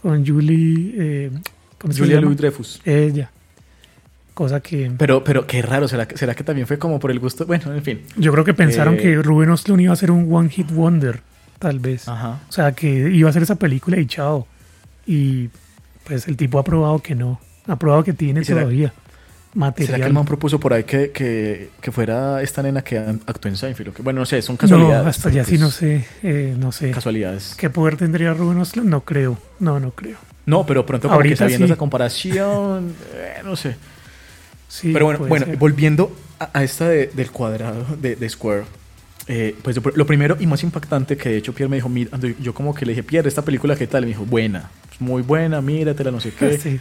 con Julie, eh, ¿cómo Julia? Louis Dreyfus. Ella. Cosa que Pero, pero qué raro, ¿será que, ¿será que también fue como por el gusto? Bueno, en fin. yo creo que pensaron Eh, que Ruben Östlund iba a ser un one hit wonder, tal vez. Ajá. O sea, que iba a hacer esa película y chao. Y pues el tipo ha probado que no. Ha probado que tiene ¿Y será- todavía ¿Será que material. el man propuso por ahí que, que, que fuera esta nena que actuó en Seinfeld? que- Bueno, no sé, son no, casualidades. hasta ya sí no sé, eh, no sé. Casualidades. ¿Qué poder tendría Ruben Östlund? No creo, no, no creo. No, pero pronto como Ahorita que sabiendo sí. esa comparación, [LAUGHS] eh, no sé. Sí, pero bueno, bueno ser. volviendo a, a esta de- del cuadrado de, de Square, eh, pues lo, lo primero y más impactante que de hecho Pierre me dijo, mira, yo como que le dije, Pierre, esta película, ¿qué tal? Y me dijo, buena, muy buena, míratela, no sé qué. [LAUGHS] Sí.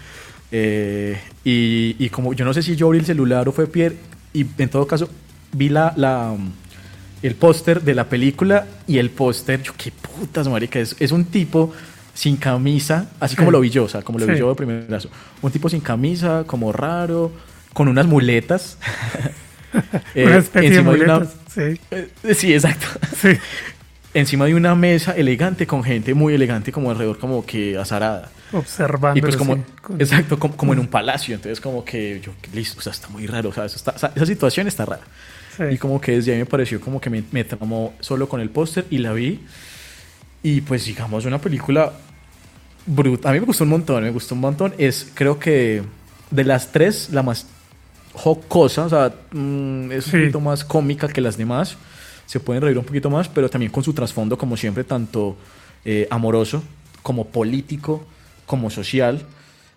Eh, y, y como yo no sé si yo abrí el celular o fue Pierre, y en todo caso vi la, la, el póster de la película y el póster, yo qué putas, marica, es, es un tipo sin camisa, así como lo vi yo, o sea, como lo vi yo de primerazo. Un tipo sin camisa, como raro, con unas muletas. [LAUGHS] Eh, Una especie de encima una- muletas. Sí, eh, sí, exacto. sí. [LAUGHS] Encima de una mesa elegante con gente muy elegante como alrededor, como que azarada. Observando. Y pues como, sí, exacto, como, como en un palacio, entonces como que yo, listo, o sea, está muy raro, o sea, está- esa situación está rara. sí. Y como que desde ahí me pareció como que me, me tramó solo con el póster y la vi. Y pues digamos, una película Brut. A mí me gustó un montón, me gustó un montón. Es, creo que de las tres, la más jocosa, o sea, mm, es Sí. un poquito más cómica que las demás. Se pueden reír un poquito más, pero también con su trasfondo, como siempre, tanto eh, amoroso, como político, como social.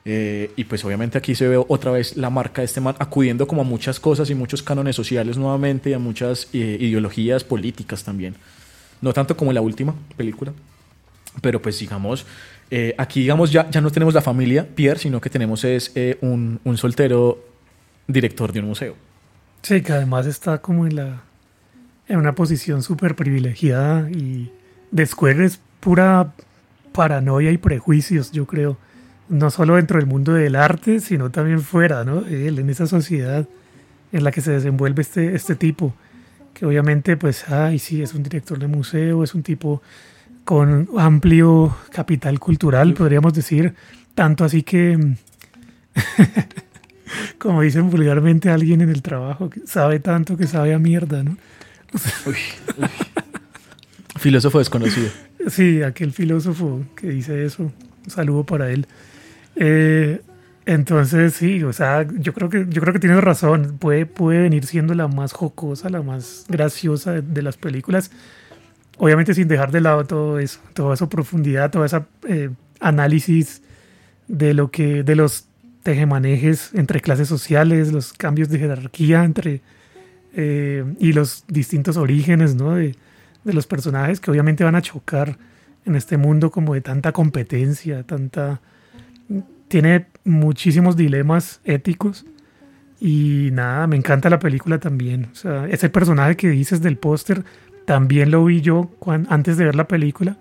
Eh, y pues obviamente aquí se ve otra vez la marca de este man acudiendo como a muchas cosas y muchos cánones sociales nuevamente y a muchas eh, ideologías políticas también. No tanto como en la última película, pero pues digamos, eh, aquí digamos ya, ya no tenemos la familia Pierre, sino que tenemos es eh, un, un soltero director de un museo. Sí, que además está como en la en una posición súper privilegiada y de Square es pura paranoia y prejuicios, yo creo. No solo dentro del mundo del arte, sino también fuera, ¿no? Él, en esa sociedad en la que se desenvuelve este, este tipo. Que obviamente, pues, ay, sí, es un director de museo, es un tipo con amplio capital cultural, podríamos decir. Tanto así que, [LAUGHS] como dicen vulgarmente alguien en el trabajo, que sabe tanto que sabe a mierda, ¿no? Filósofo desconocido. Sí, aquel filósofo que dice eso. Un saludo para él. Eh, entonces, sí, o sea, yo creo que, yo creo que tienes razón. Puede, puede venir siendo la más jocosa, la más graciosa de, las películas. Obviamente sin dejar de lado todo eso, toda esa profundidad, toda esa eh, análisis de lo que, de los tejemanejes entre clases sociales, los cambios de jerarquía entre eh, y los distintos orígenes, ¿no? De los personajes que obviamente van a chocar en este mundo como de tanta competencia, tanta... Tiene muchísimos dilemas éticos y nada, me encanta la película también. O sea, ese personaje que dices del póster, también lo vi yo antes de ver la película.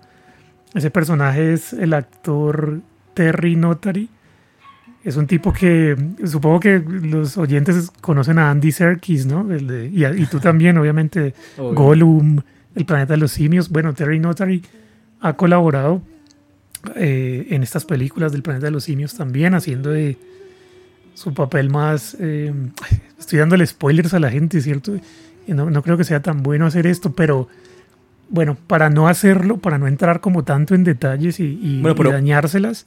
Ese personaje es el actor Terry Notary. Es un tipo que supongo que los oyentes conocen a Andy Serkis, ¿no? El de- y, tú también, obviamente, Obvio. Gollum, El planeta de los simios. Bueno, Terry Notary ha colaborado eh, en estas películas del planeta de los simios también, haciendo de su papel más... eh, [LAUGHS] estoy dándole spoilers a la gente, ¿cierto? Y no, no creo que sea tan bueno hacer esto, pero bueno, para no hacerlo, para no entrar como tanto en detalles y, y- Bueno, pero- y dañárselas.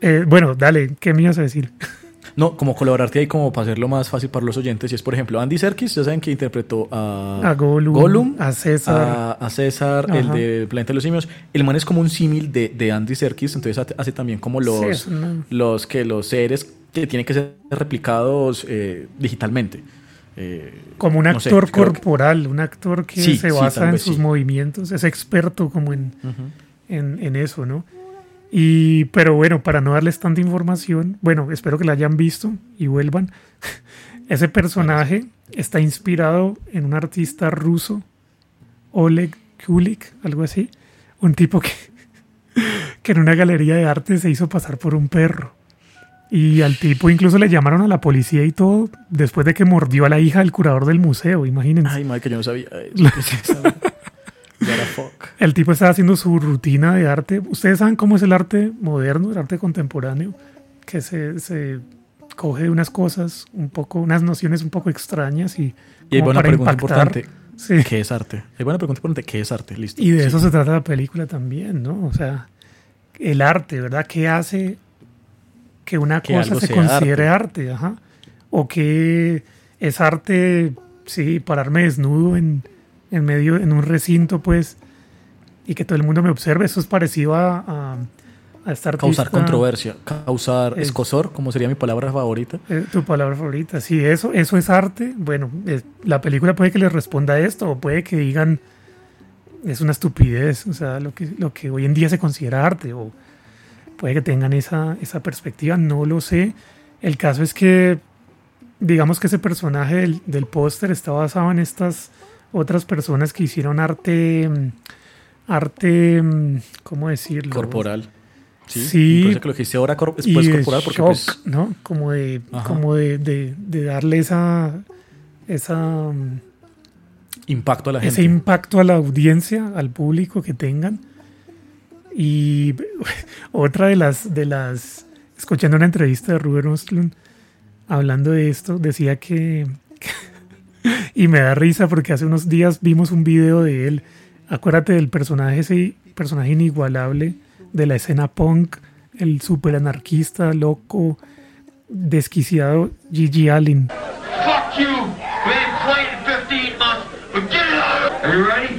eh, bueno, dale, ¿qué me ibas a decir? [LAUGHS] No, como colaborarte ahí como para hacerlo más fácil para los oyentes. Y es, por ejemplo, Andy Serkis, ya saben que interpretó a, A Gollum, Gollum, a César. a, a César, el de Planeta de los Simios. El man es como un símil de, de Andy Serkis, entonces hace, también como los, Sí, los, que, los seres que tienen que ser replicados eh, digitalmente. Eh, Como un no sé, actor que- corporal, un actor que Sí, se basa en sus movimientos, es experto como en, en, en eso, ¿no? Y, pero bueno, para no darles tanta información, bueno, espero que la hayan visto y vuelvan. [LAUGHS] Ese personaje está inspirado en un artista ruso, Oleg Kulik, algo así. Un tipo que, [LAUGHS] que en una galería de arte se hizo pasar por un perro. Y al tipo incluso le llamaron a la policía y todo después de que mordió a la hija del curador del museo, imagínense. Ay, madre, que yo no sabía [LAUGHS] eso. ¿Qué es eso? El tipo estaba haciendo su rutina de arte. Ustedes saben cómo es el arte moderno, el arte contemporáneo, que se, se coge unas cosas un poco, unas nociones un poco extrañas y, Y hay buena pregunta impactar. importante. Sí. ¿Qué es arte? Hay buena pregunta importante. ¿Qué es arte? Listo. Y de Sí. eso se trata la película también, ¿no? O sea, el arte, ¿verdad? ¿Qué hace que una Que cosa se considere arte? Ajá. O que es arte, sí, pararme desnudo en, en medio, en un recinto, pues, y que todo el mundo me observe. Eso es parecido a, a, a esta Causar controversia, causar Es- escosor, como sería mi palabra favorita. Eh, tu palabra favorita, sí, eso, eso es arte. Bueno, la película puede que les responda a esto, o puede que digan es una estupidez, o sea, lo que, lo que hoy en día se considera arte, o puede que tengan esa, esa perspectiva, no lo sé. El caso es que, digamos que ese personaje del, del póster está basado en estas otras personas que hicieron arte, mm, arte, mm, ¿cómo decirlo? Corporal. Sí. Sí. Por eso que lo que hice ahora es y pues, corporal porque shock, pues, ¿no? Como de, Ajá. como de, de- de darle esa, esa, mm, impacto a la gente. ese impacto a la audiencia, al público que tengan. Y [LAUGHS] otra de las, de las, escuchando una entrevista de Ruben Ostlund hablando de esto, decía que, [LAUGHS] [LAUGHS] y me da risa porque hace unos días vimos un video de él. Acuérdate del personaje, ese personaje inigualable de la escena punk, el super anarquista, loco, desquiciado Gigi Allen. Fuck you! We ain't played in 15 months, but get it out! Are?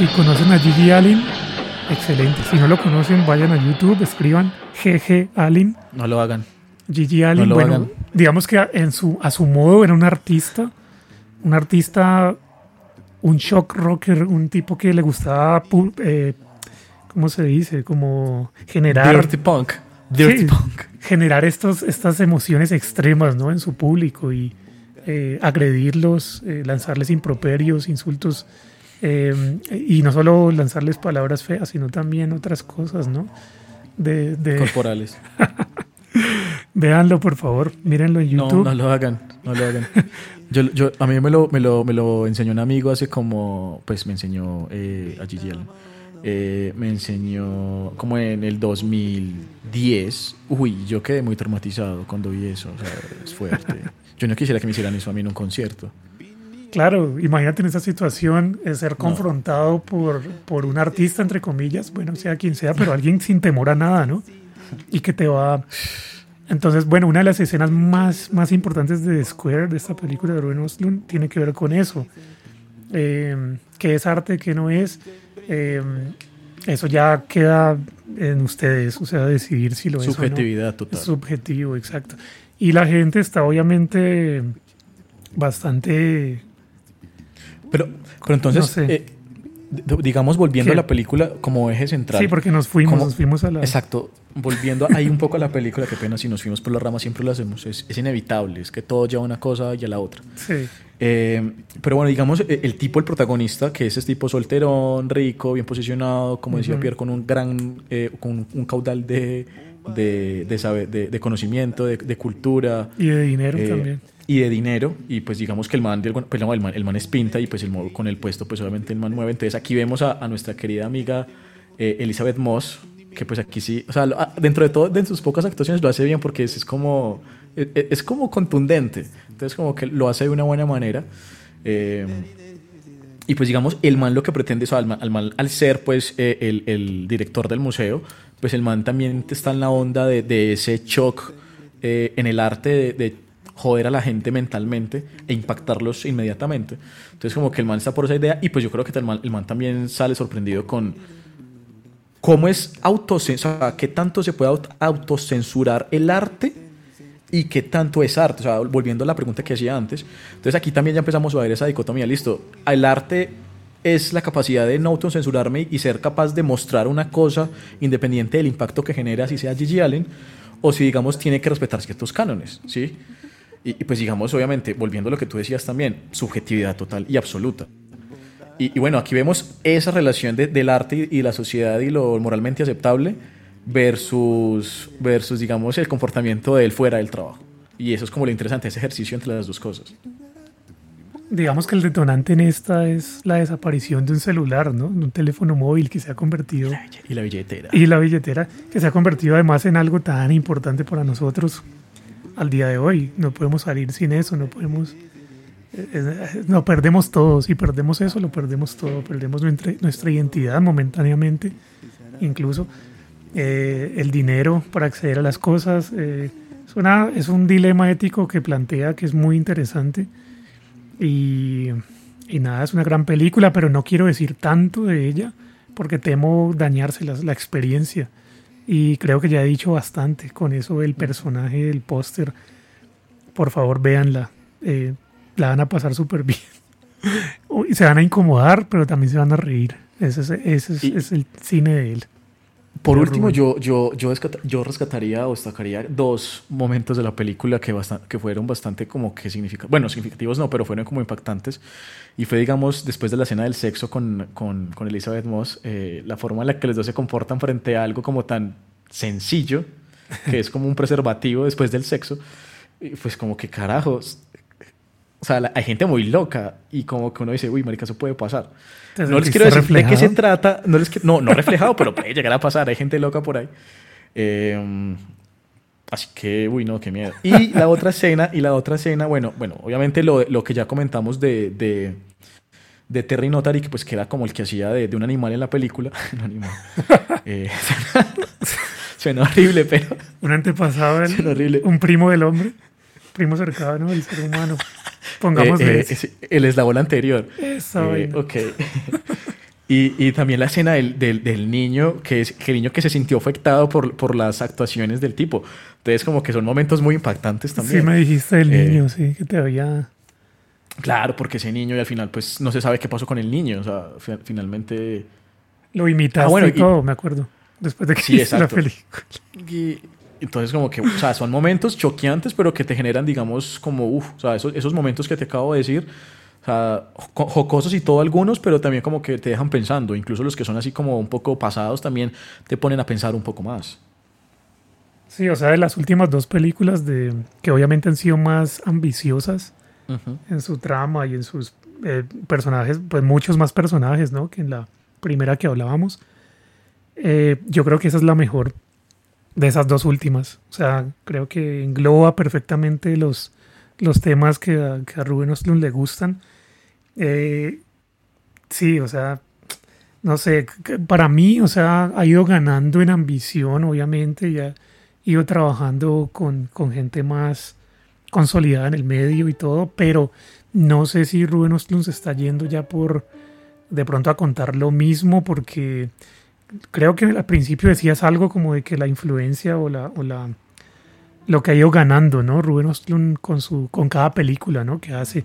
Si conocen a Gigi Allen, excelente. Si no lo conocen, vayan a YouTube, escriban GG Allen. No lo hagan. Gigi Allen, lo bueno, hagan. digamos que en su, a su modo era un artista, un artista, un shock rocker, un tipo que le gustaba, eh, ¿cómo se dice? Como generar, Dirty Punk. Dirty Sí, Punk. generar estos, estas emociones extremas ¿no? en su público y eh, agredirlos, eh, lanzarles improperios, insultos, eh, y no solo lanzarles palabras feas, sino también otras cosas, ¿no? De, de- Corporales. [LAUGHS] véanlo, por favor, mírenlo en No, YouTube. no lo hagan, no lo hagan. [LAUGHS] Yo, yo, a mí me lo, me, lo, me lo enseñó un amigo hace como, pues me enseñó eh, a Gigi Allen. Eh, me enseñó como en el 2010. Uy, yo quedé muy traumatizado cuando vi eso. O sea, es fuerte. Yo no quisiera que me hicieran eso a mí en un concierto. Claro, imagínate en esa situación eh, ser confrontado por, por un artista, entre comillas, bueno, sea quien sea, pero alguien sin temor a nada, ¿no? Y que te va... Entonces, bueno, una de las escenas más, más importantes de Square, de esta película de Ruben Östlund, tiene que ver con eso. Eh, ¿Qué es arte, qué no es? Eh, eso ya queda en ustedes, o sea, decidir si lo es o no. Subjetividad total. Es subjetivo, exacto. Y la gente está obviamente bastante Pero, pero entonces, No sé. eh, digamos, volviendo ¿Qué? a la película como eje central. Sí, porque nos fuimos, nos fuimos a la... Exacto. Volviendo ahí un poco a la película, qué pena si nos fuimos por la rama, siempre lo hacemos. Es, es inevitable, es que todo lleva a una cosa y a la otra. Sí, Eh, pero bueno, digamos, eh, el tipo, el protagonista, que es ese tipo solterón, rico, bien posicionado, como decía Ujú. Pierre, con un gran, eh, con un caudal de, de, de, sabe- de- de conocimiento, de, de cultura. y de dinero eh, también. Y de dinero, y pues digamos que el man, pues, no, el man, el man es pinta y pues el, con el puesto pues obviamente el man mueve. Entonces aquí vemos a, a nuestra querida amiga eh, Elizabeth Moss, que pues aquí sí, o sea, ah, dentro de todo, de sus pocas actuaciones lo hace bien porque es, es como, es, es como contundente, entonces como que lo hace de una buena manera. Eh, y pues digamos, el man lo que pretende, o sea, al, man- al, man- al ser pues eh, el, el director del museo, pues el man también está en la onda de, de ese shock eh, en el arte de, de joder a la gente mentalmente e impactarlos inmediatamente. Entonces como que el man está por esa idea y pues yo creo que el man, el man también sale sorprendido con cómo es autocensurar, qué tanto se puede aut- autocensurar el arte y qué tanto es arte. O sea, volviendo a la pregunta que hacía antes. Entonces aquí también ya empezamos a ver esa dicotomía. Listo, el arte es la capacidad de no autocensurarme y ser capaz de mostrar una cosa independiente del impacto que genera, si sea Gigi Allen, o si, digamos, tiene que respetar ciertos cánones, ¿sí? Y, y pues, digamos, obviamente, volviendo a lo que tú decías también, subjetividad total y absoluta. Y, y bueno, aquí vemos esa relación de- del arte y, y la sociedad y lo moralmente aceptable versus, versus, digamos, el comportamiento de él fuera del trabajo. Y eso es como lo interesante, ese ejercicio entre las dos cosas. Digamos que el detonante en esta es la desaparición de un celular, ¿no? De un teléfono móvil que se ha convertido... Y la billetera. Y la billetera, que se ha convertido además en algo tan importante para nosotros al día de hoy. No podemos salir sin eso, no podemos... eh, eh, No, perdemos todo. Si perdemos eso, lo perdemos todo. Perdemos nuestra, identidad momentáneamente, incluso. eh, el dinero para acceder a las cosas. es, un dilema ético que plantea que es muy interesante. Y, y nada, es una gran película, pero no quiero decir tanto de ella porque temo dañarse la experiencia. Y creo que ya he dicho bastante con eso del personaje del póster. Por favor, véanla. Eh, la van a pasar súper bien. [LAUGHS] Se van a incomodar, pero también se van a reír. Ese es, ese es- Y- es el cine de él. Por último, Rubén. yo, yo, yo, rescata- yo rescataría o destacaría dos momentos de la película que fueron bastante como que significativos, bueno, significativos no, pero fueron como impactantes. Y fue, digamos, después de la escena del sexo con, con, con Elizabeth Moss, eh, la forma en la que los dos se comportan frente a algo como tan sencillo, que es como un preservativo después del sexo. Y pues como que carajos. O sea, la- hay gente muy loca y como que uno dice, uy, marica, eso puede pasar. ¿Te No les quiero decir de qué se trata, no, les no, no reflejado, pero puede llegar a pasar, hay gente loca por ahí. Eh, así que, uy, no, qué miedo. Y la otra escena, y la otra escena, bueno, bueno, obviamente lo, lo que ya comentamos de, de, de Terry Notary, que pues que era como el que hacía de, de un animal en la película. [LAUGHS] un animal. Eh, [LAUGHS] suena horrible, pero... Un antepasado, del- Suena horrible. un primo del hombre, primo cercano del ser humano. [LAUGHS] Pongamos Eh, eh, es- el eslabón anterior. Esa Eh, vaina. ok. [LAUGHS] y, y también la escena del, del, del niño, que es que el niño que se sintió afectado por, por las actuaciones del tipo. Entonces, como que son momentos muy impactantes también. Sí, me dijiste del Eh, niño, sí, que te había. Claro, porque ese niño y al final, pues no se sabe qué pasó con el niño. O sea, fi- finalmente. Lo imitaste Ah, bueno, y todo, me acuerdo. Después de que Sí, hiciste la exacto. película. Y entonces, como que, o sea, son momentos choqueantes, pero que te generan, digamos, como, uff, o sea, esos, esos momentos que te acabo de decir, o sea, jo- jocosos y todo algunos, pero también como que te dejan pensando. Incluso los que son así como un poco pasados también te ponen a pensar un poco más. Sí, o sea, de las últimas dos películas de que obviamente han sido más ambiciosas Ujú. en su trama y en sus eh, personajes, pues muchos más personajes, ¿no? Que en la primera que hablábamos. Eh, yo creo que esa es la mejor de esas dos últimas. O sea, creo que engloba perfectamente los, los temas que a, Rubén Östlund le gustan. Eh, sí, o sea, no sé, para mí, o sea, ha ido ganando en ambición, obviamente, y ha ido trabajando con, con gente más consolidada en el medio y todo, pero no sé si Rubén Östlund se está yendo ya por de pronto a contar lo mismo, porque creo que al principio decías algo como de que la influencia o la, o la lo que ha ido ganando, ¿no? Rubén Östlund con su con cada película, ¿no? Que hace.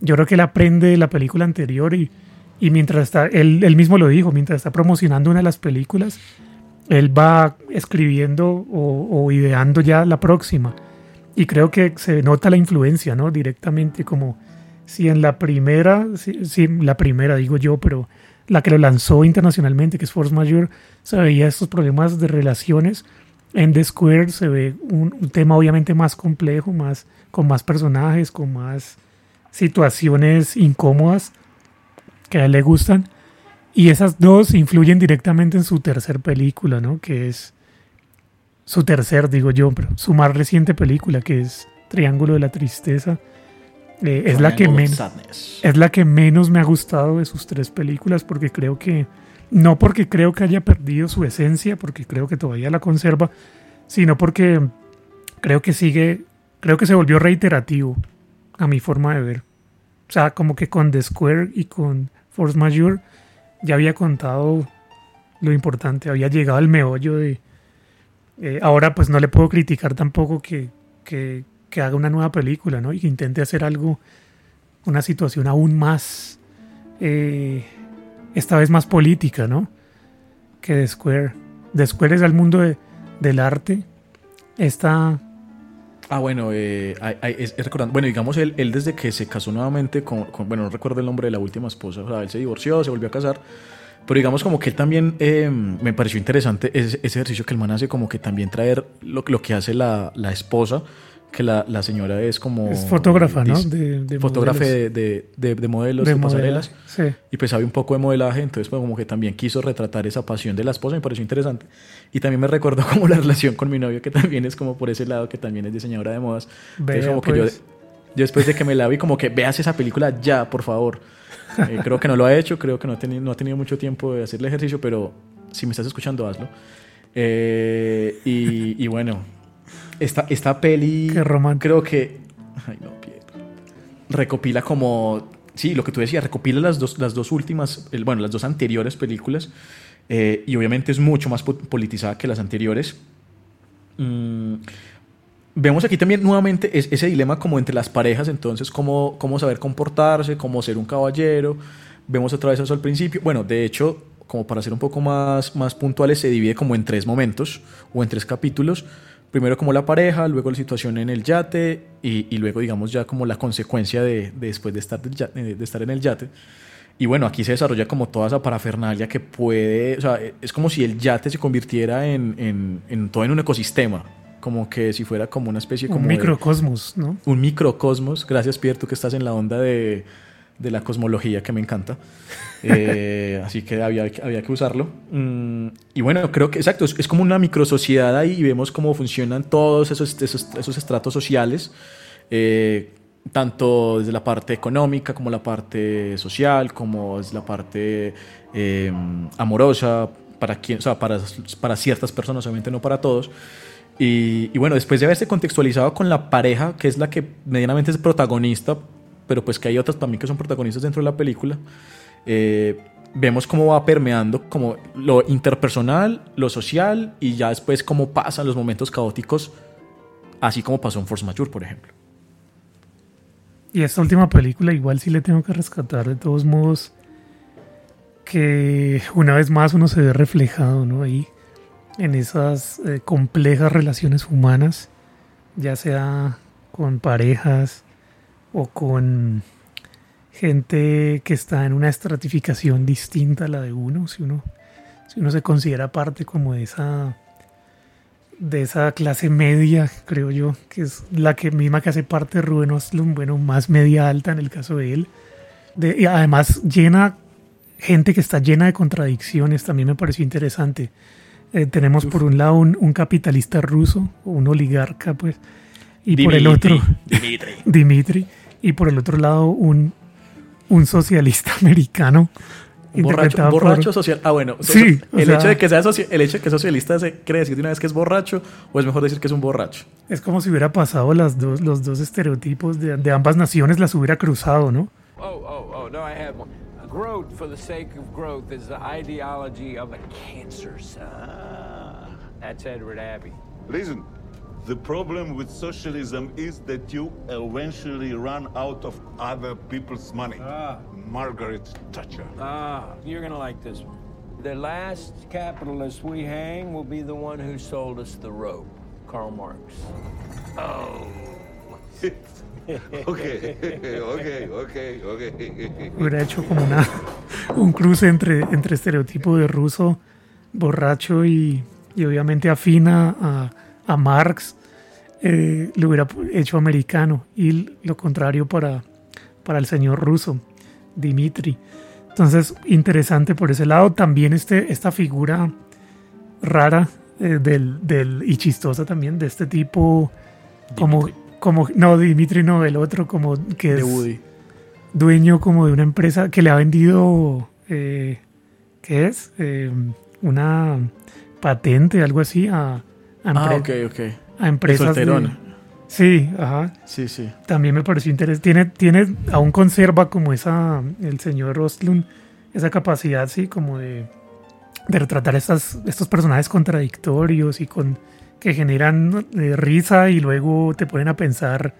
Yo creo que él aprende de la película anterior y, y mientras está, él, él mismo lo dijo, mientras está promocionando una de las películas, él va escribiendo o, o ideando ya la próxima. Y creo que se nota la influencia, ¿no? Directamente como si en la primera, sí, sí, la primera digo yo, pero la que lo lanzó internacionalmente, que es Force Majeure, se veía estos problemas de relaciones. En The Square se ve un, un tema obviamente más complejo, más, con más personajes, con más situaciones incómodas que a él le gustan. Y esas dos influyen directamente en su tercer película, ¿no? Que es su tercer, digo yo, pero su más reciente película, que es Triángulo de la Tristeza. Eh, es la que menos es la que menos me ha gustado de sus tres películas porque creo que no porque creo que haya perdido su esencia porque creo que todavía la conserva sino porque creo que sigue creo que se volvió reiterativo a mi forma de ver. O sea como que con The Square y con Force Majeure ya había contado lo importante había llegado al meollo de eh, ahora pues no le puedo criticar tampoco que, que, que haga una nueva película no y que intente hacer algo una situación aún más, eh, esta vez más política, ¿no? Que The Square. The Square es el mundo de- del arte. Esta, Ah, bueno, eh, es- es recordando, bueno, digamos, él, él desde que se casó nuevamente con, con- bueno, no recuerdo el nombre de la última esposa, o sea, él se divorció, se volvió a casar, pero digamos como que él también, eh, me pareció interesante ese, ese ejercicio que el man hace, como que también traer lo, lo que hace la, la esposa, que la, la señora es como... es fotógrafa, ¿no? De, de fotógrafa modelos. de, de, de- de modelos, De pasarelas. Sí. Y pues sabe un poco de modelaje, entonces pues como que también quiso retratar esa pasión de la esposa, me pareció interesante. Y también me recordó [LAUGHS] como la relación con mi novio, que también es como por ese lado, que también es diseñadora de modas. Entonces Vea, como que yo, pues. yo después de que me la vi, como que veas esa película ya, por favor. Eh, creo que no lo ha hecho, creo que no ha, tenido, no ha tenido mucho tiempo de hacer el ejercicio, pero si me estás escuchando, hazlo. Eh, y, y bueno, esta, esta peli Qué romántico. creo que... Ay, no, Pietro. Recopila como... Sí, lo que tú decías, recopila las dos, las dos últimas, el- bueno, las dos anteriores películas, eh, y obviamente es mucho más po- politizada que las anteriores. Mm, vemos aquí también nuevamente es- ese dilema como entre las parejas, entonces cómo, cómo saber comportarse, cómo ser un caballero. Vemos otra vez eso al principio. Bueno, de hecho, como para ser un poco más, más puntuales, se divide como en tres momentos o en tres capítulos. Primero como la pareja, luego la situación en el yate y, y luego digamos ya como la consecuencia de, de después de estar, del ya- de estar en el yate. Y bueno, aquí se desarrolla como toda esa parafernalia que puede, o sea, es como si el yate se convirtiera en, en, en todo en un ecosistema, como que si fuera como una especie como Un de- microcosmos, ¿no? un microcosmos. Gracias, Pierre, tú que estás en la onda de, de la cosmología que me encanta. [LAUGHS] Eh, así que había, había que usarlo. Mm, y bueno, creo que, exacto, es, es como una microsociedad ahí y vemos cómo funcionan todos esos, esos, esos estratos sociales. eh, tanto desde la parte económica como la parte social, como desde la parte eh, amorosa, para, quien, o sea, para, para ciertas personas, obviamente no para todos. Y, y, bueno, después de haberse contextualizado con la pareja, que es la que medianamente es protagonista, pero pues que hay otras también que son protagonistas dentro de la película, eh, vemos cómo va permeando como lo interpersonal, lo social y ya después cómo pasan los momentos caóticos, así como pasó en Force Majeure, por ejemplo. Y esta última película igual sí le tengo que rescatar de todos modos que una vez más uno se ve reflejado, ¿no? Ahí en esas eh, complejas relaciones humanas, ya sea con parejas o con gente que está en una estratificación distinta a la de uno, si uno, si uno se considera parte como de esa de esa clase media, creo yo, que es la que misma que hace parte de Rubén Ostlund, bueno, más media alta en el caso de él. De, y además llena gente que está llena de contradicciones, también me pareció interesante. Eh, tenemos Uf. por un lado un, un, capitalista ruso, un oligarca, pues, y Dimitri, por el otro, Dimitri. [LAUGHS] Dimitri, y por el otro lado un, un socialista [LAUGHS] americano. Borracho, un borracho social. Ah, bueno. Sí, el, sea, hecho de que sea soci, el hecho de que socialista se cree decir de una vez que es borracho, o es mejor decir que es un borracho. Es como si hubiera pasado las dos, los dos estereotipos de, de ambas naciones, las hubiera cruzado, ¿no? Oh, oh, oh, no, I have one. Growth for the sake of growth is the ideology of a cancer, son. That's Edward Abbey. Listen, the problem with socialism is that you eventually run out of other people's money. Ah. Margaret Thatcher. Ah, you're gonna like this one. The last capitalist we hang will be the one who sold us the rope, Karl Marx. Oh. [LAUGHS] [LAUGHS] ok, ok, ok, ok. [LAUGHS] Hubiera hecho como una, un cruce entre, entre estereotipo de ruso borracho y, y obviamente afina a, a Marx. Eh, lo hubiera hecho americano y lo contrario para, para el señor ruso, Dimitri. Entonces, interesante por ese lado. También este, esta figura rara eh, del, del, y chistosa también de este tipo, como, como, no, Dimitri no, el otro, como que de es Woody. dueño como de una empresa que le ha vendido, eh, ¿qué es? Eh, una patente, algo así, a, a, ah, ok, ok. a empresas. De, sí, ajá. Sí, sí. También me pareció interesante. Tiene, tiene, aún conserva como esa, el señor Rostlund, esa capacidad, sí, como de, de retratar estas, estos personajes contradictorios y con que generan eh, risa y luego te ponen a pensar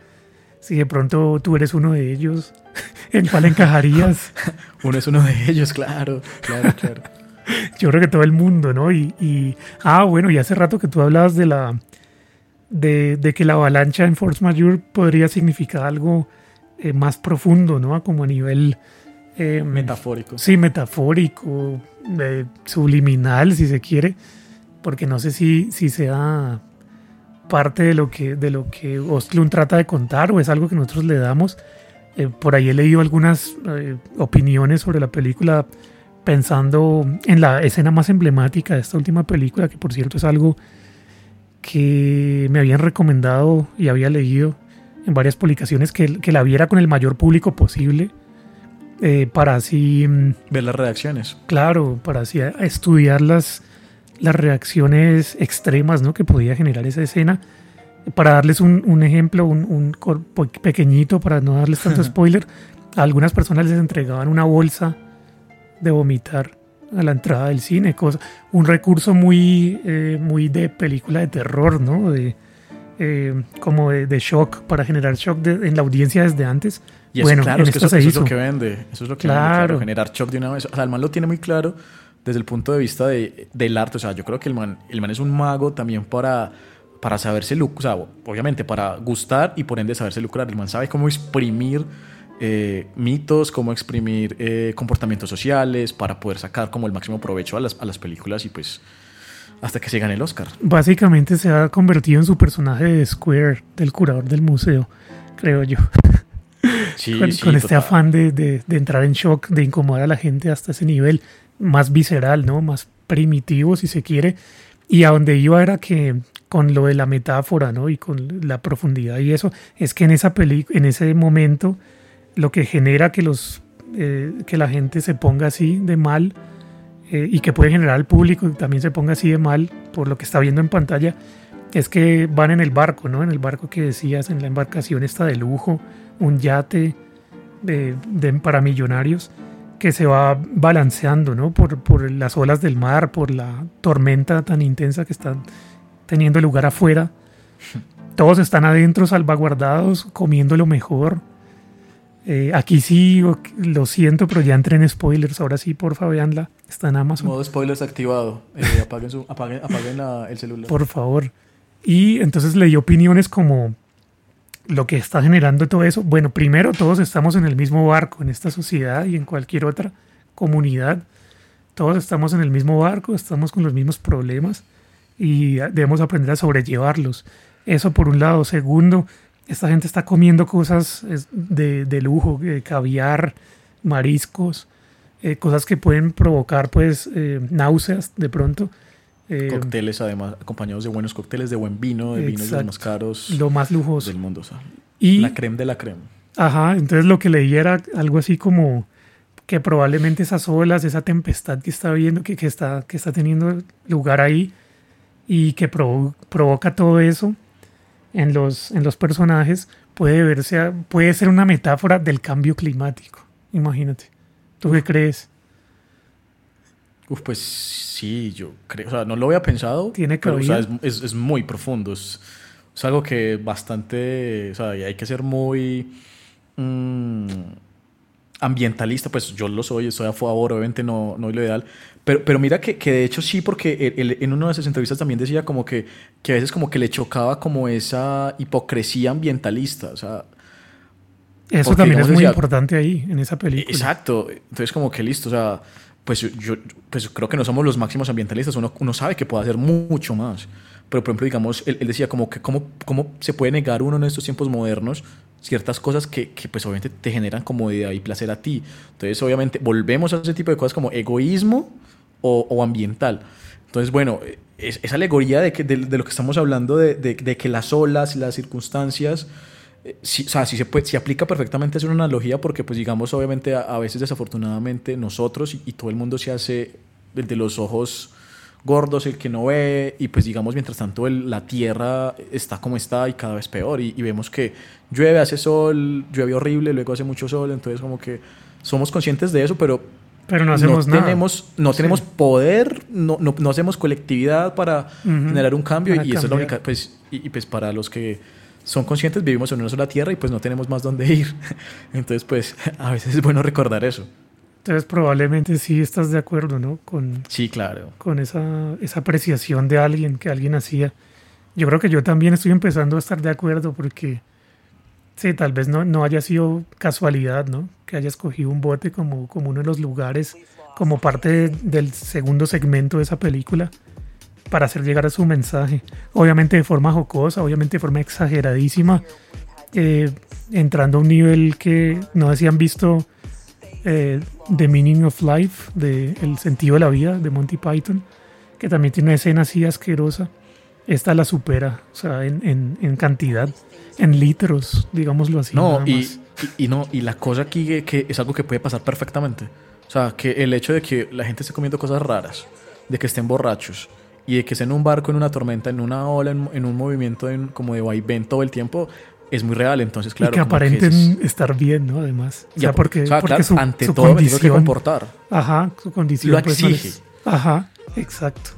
si de pronto tú eres uno de ellos, [LAUGHS] en cuál encajarías. [LAUGHS] uno es uno de ellos, claro, claro, claro. [LAUGHS] [LAUGHS] Yo creo que todo el mundo, ¿no? Y, y, ah, bueno, y hace rato que tú hablabas de la de, de que la avalancha en Force Majeure podría significar algo eh, más profundo, ¿no? Como a nivel eh, metafórico. Sí, metafórico, eh, subliminal, si se quiere, porque no sé si, si sea parte de lo que de lo que Ostlund trata de contar o es algo que nosotros le damos. Eh, por ahí he leído algunas opiniones sobre la película pensando en la escena más emblemática de esta última película, que por cierto es algo que me habían recomendado y había leído en varias publicaciones que, que la viera con el mayor público posible. Eh, para así mm, ver las reacciones. Claro, para así estudiar las, las reacciones extremas ¿no? que podía generar esa escena. Para darles un, un ejemplo, un, un, pequeñito, para no darles tanto [LAUGHS] spoiler, a algunas personas les entregaban una bolsa de vomitar a la entrada del cine, cosa, un recurso muy, eh, muy de película de terror, ¿no? De, eh, como de, de, shock, para generar shock de, en la audiencia desde antes. Y eso, bueno, claro, es que eso, eso es lo que vende, eso es lo que claro. vende, claro, generar shock de una vez. O sea, el man lo tiene muy claro desde el punto de vista de, del arte. O sea, yo creo que el man, el man es un mago también para, para saberse lucrar, o sea, obviamente para gustar y por ende saberse lucrar. El man sabe cómo exprimir eh, mitos, cómo exprimir eh, comportamientos sociales para poder sacar como el máximo provecho a las, a las películas y pues hasta que se gane el Oscar. Básicamente se ha convertido en su personaje de Square, del curador del museo, creo yo. [LAUGHS] Sí, con, sí, con este afán de, de- de entrar en shock, de incomodar a la gente hasta ese nivel más visceral, ¿no? Más primitivo, si se quiere. Y a donde iba era que con lo de la metáfora, ¿no? Y con la profundidad y eso, es que en esa peli en ese momento, lo que genera que los eh, que la gente se ponga así de mal eh, y que puede generar al público que también se ponga así de mal por lo que está viendo en pantalla, es que van en el barco, ¿no? En el barco que decías, en la embarcación esta de lujo, un yate de, de- para millonarios que se va balanceando, ¿no? Por, por las olas del mar, por la tormenta tan intensa que está teniendo lugar afuera. [LAUGHS] Todos están adentro salvaguardados, comiendo lo mejor. Eh, aquí sí, lo siento, pero ya entré en spoilers. Ahora sí, porfa, veanla. Está en Amazon. Modo spoilers activado. Eh, [LAUGHS] apaguen su- apaguen, apaguen la- el celular. Por favor. Y entonces leí opiniones como lo que está generando todo eso. Bueno, primero todos estamos en el mismo barco, en esta sociedad y en cualquier otra comunidad. Todos estamos en el mismo barco, estamos con los mismos problemas y debemos aprender a sobrellevarlos. Eso por un lado. Segundo, esta gente está comiendo cosas de, de lujo, eh, caviar, mariscos, eh, cosas que pueden provocar pues eh, náuseas de pronto. Eh, Cócteles, además, acompañados de buenos cócteles, de buen vino, de vinos de los Exacto. más caros lo más lujoso. del mundo. o sea, Y, La creme de la creme. ajá, entonces lo que leí era algo así como que probablemente esas olas, esa tempestad que está viendo, que, que está, que está teniendo lugar ahí y que provo- provoca todo eso en los, en los personajes, puede verse, a- puede ser una metáfora del cambio climático. Imagínate. ¿Tú qué crees? Uf, pues sí, yo creo, o sea, no lo había pensado. Tiene pero, o sea, es- es muy profundo. Es, es algo que bastante, o sea, y hay que ser muy mm, ambientalista. Pues yo lo soy, estoy a favor, obviamente no, no es lo ideal. Pero, pero mira que, que de hecho sí, porque él- él en una de esas entrevistas también decía como que, que a veces como que le chocaba como esa hipocresía ambientalista. O sea, Eso Porque, también es muy decía- importante ahí, en esa película. Exacto. Entonces, como que listo, o sea, pues yo pues creo que no somos los máximos ambientalistas, uno, uno sabe que puede hacer mucho más. Pero, por ejemplo, digamos, él, él decía como que cómo, cómo se puede negar uno en estos tiempos modernos ciertas cosas que, que, pues obviamente te generan comodidad y placer a ti. Entonces, obviamente, volvemos a ese tipo de cosas como egoísmo o, o ambiental. Entonces, bueno, es, esa alegoría de, que, de, de lo que estamos hablando, de, de, de que las olas y las circunstancias eh, sí, o sea, sí se, puede, sí aplica perfectamente hacer una analogía porque, pues digamos, obviamente a, a veces desafortunadamente nosotros y, y todo el mundo se hace el de los ojos gordos, el que no ve, y pues digamos, mientras tanto el- la tierra está como está y cada vez peor, y, y vemos que llueve, hace sol, llueve horrible, luego hace mucho sol, entonces como que somos conscientes de eso, pero Pero no hacemos nada. tenemos, no Sí. tenemos poder, no, no, no hacemos colectividad para generar un cambio Para y esa es la única, pues, y, y pues para los que son conscientes vivimos en una sola tierra y pues no tenemos más dónde ir. [LAUGHS] Entonces pues [LAUGHS] a veces es bueno recordar eso. Entonces probablemente sí estás de acuerdo, ¿no? Con, Sí, claro. con esa, esa apreciación de alguien que alguien hacía. Yo creo que yo también estoy empezando a estar de acuerdo porque, sí, tal vez no, no haya sido casualidad, ¿no? Que haya escogido un bote como, como uno de los lugares, como parte de- del segundo segmento de esa película, para hacer llegar a su mensaje. Obviamente de forma jocosa, obviamente de forma exageradísima, eh, entrando a un nivel que no si han visto eh, The Meaning of Life, de El sentido de la vida, de Monty Python, que también tiene una escena así asquerosa. Esta la supera, o sea, en, en- en cantidad, en litros, digámoslo así. No, y, y, y no, y la cosa aquí que, que es algo que puede pasar perfectamente. O sea, que el hecho de que la gente esté comiendo cosas raras, de que estén borrachos y de que estén en un barco, en una tormenta, en una ola, en, en un movimiento en- como de vaivén todo el tiempo, es muy real. Entonces, claro. y que aparenten es- estar bien, ¿no? Además. O Ya, porque, o sea, porque claro, su, ante su todo me tengo que condición. comportar. Ajá, su condición. Lo pues, no les- exige. ajá, exacto.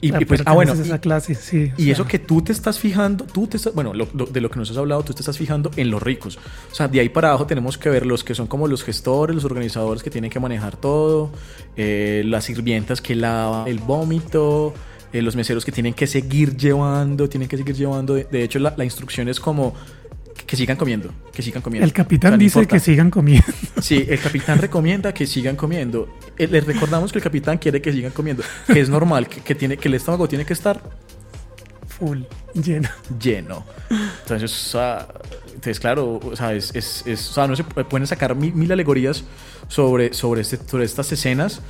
Y, La y pues, ah, bueno, esa y- clase, sí. Y sea, eso que tú te estás fijando, tú te estás, bueno, lo- lo- de lo que nos has hablado, tú te estás fijando en los ricos. O sea, de ahí para abajo tenemos que ver los que son como los gestores, los organizadores que tienen que manejar todo, eh, las sirvientas que lavan el vómito, eh, los meseros que tienen que seguir llevando, tienen que seguir llevando. De, de hecho, la, la instrucción es como que, sigan comiendo, que sigan comiendo. El capitán O sea, dice importa. que sigan comiendo. Sí, el capitán recomienda que sigan comiendo. Eh, Les recordamos que el capitán quiere que sigan comiendo, que es normal, que, que tiene, que el estómago tiene que estar Full, lleno. lleno. Entonces, o sea, entonces, claro, o sea, es, es- es- o sea, no se pu- pueden sacar mil, mil alegorías sobre, sobre, este, sobre estas escenas.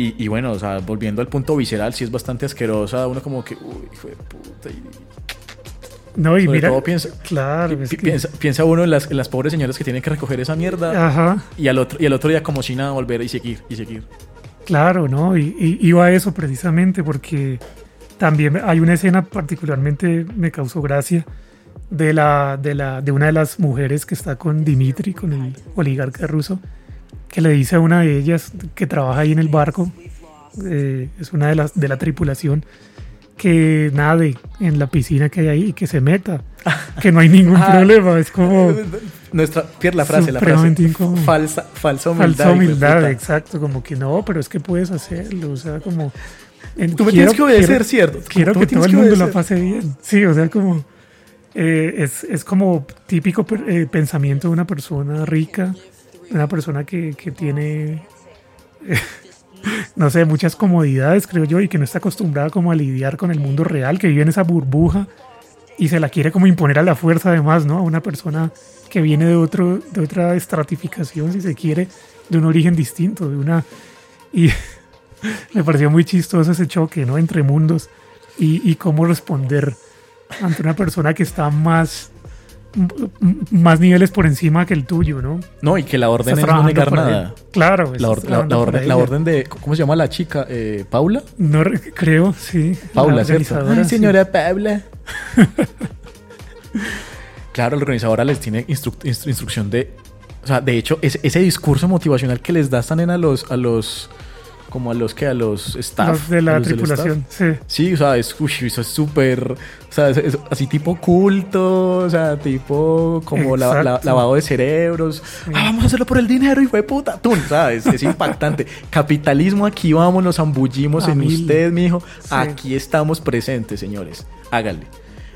Y, y bueno, o sea, volviendo al punto visceral, sí es bastante asquerosa. Uno como que, uy, hijo de puta. y- No, y Sobre mira, todo piensa, claro, pi- que- piensa, piensa uno en las, en las pobres señoras que tienen que recoger esa mierda. Ajá, Y al, otro, y al otro día como si nada volver y seguir, y seguir. claro, ¿no? Y, y iba a eso precisamente porque también hay una escena particularmente me causó gracia de la de la de una de las mujeres que está con Dimitri, con el oligarca ruso, que le dice a una de ellas que trabaja ahí en el barco, eh, es una de las de la tripulación, que nade en la piscina que hay ahí y que se meta, [LAUGHS] que no hay ningún Ah. problema, es como Nuestra, Pierre, la frase, la frase. Incómodo. Falsa, falsa humildad. falsa humildad, exacto, como que no, pero es que puedes hacerlo, o sea, como... en- Tú me quiero- tienes que obedecer, quiero- ¿cierto? Quiero que todo el mundo la obedecer. pase bien. Sí, o sea, como... eh, es, es como típico eh, pensamiento de una persona rica, una persona que, que tiene, [LAUGHS] no sé, muchas comodidades, creo yo, y que no está acostumbrada como a lidiar con el mundo real, que vive en esa burbuja y se la quiere como imponer a la fuerza además, ¿no? A una persona que viene de, otro, de otra estratificación, si se quiere, de un origen distinto, de una... Y [LAUGHS] me pareció muy chistoso ese choque, ¿no? Entre mundos y, y cómo responder ante una persona que está más, más niveles por encima que el tuyo, ¿no? No, y que la orden es no negar nada. él. Claro, La, or- la- orden, la ella. orden de. ¿Cómo se llama la chica? Eh, ¿Paula? No re- creo, sí. Paula, Ay, sí. señora Paula. [LAUGHS] claro, la organizadora les tiene instru- instru- instrucción de. O sea, de hecho, ese, ese discurso motivacional que les das también a los. A los como a los que a los staff. Los de la los tripulación, sí. Sí, o sea, es, uy, eso es súper, o sea, es, es así tipo culto, o sea, tipo como la- la- lavado de cerebros. Ah, vamos a hacerlo por el dinero, hijo de puta. Tú, ¿sabes? Es impactante. [LAUGHS] Capitalismo, aquí vamos, nos ambullimos A en usted, mijo. Sí. Aquí estamos presentes, señores. Háganle.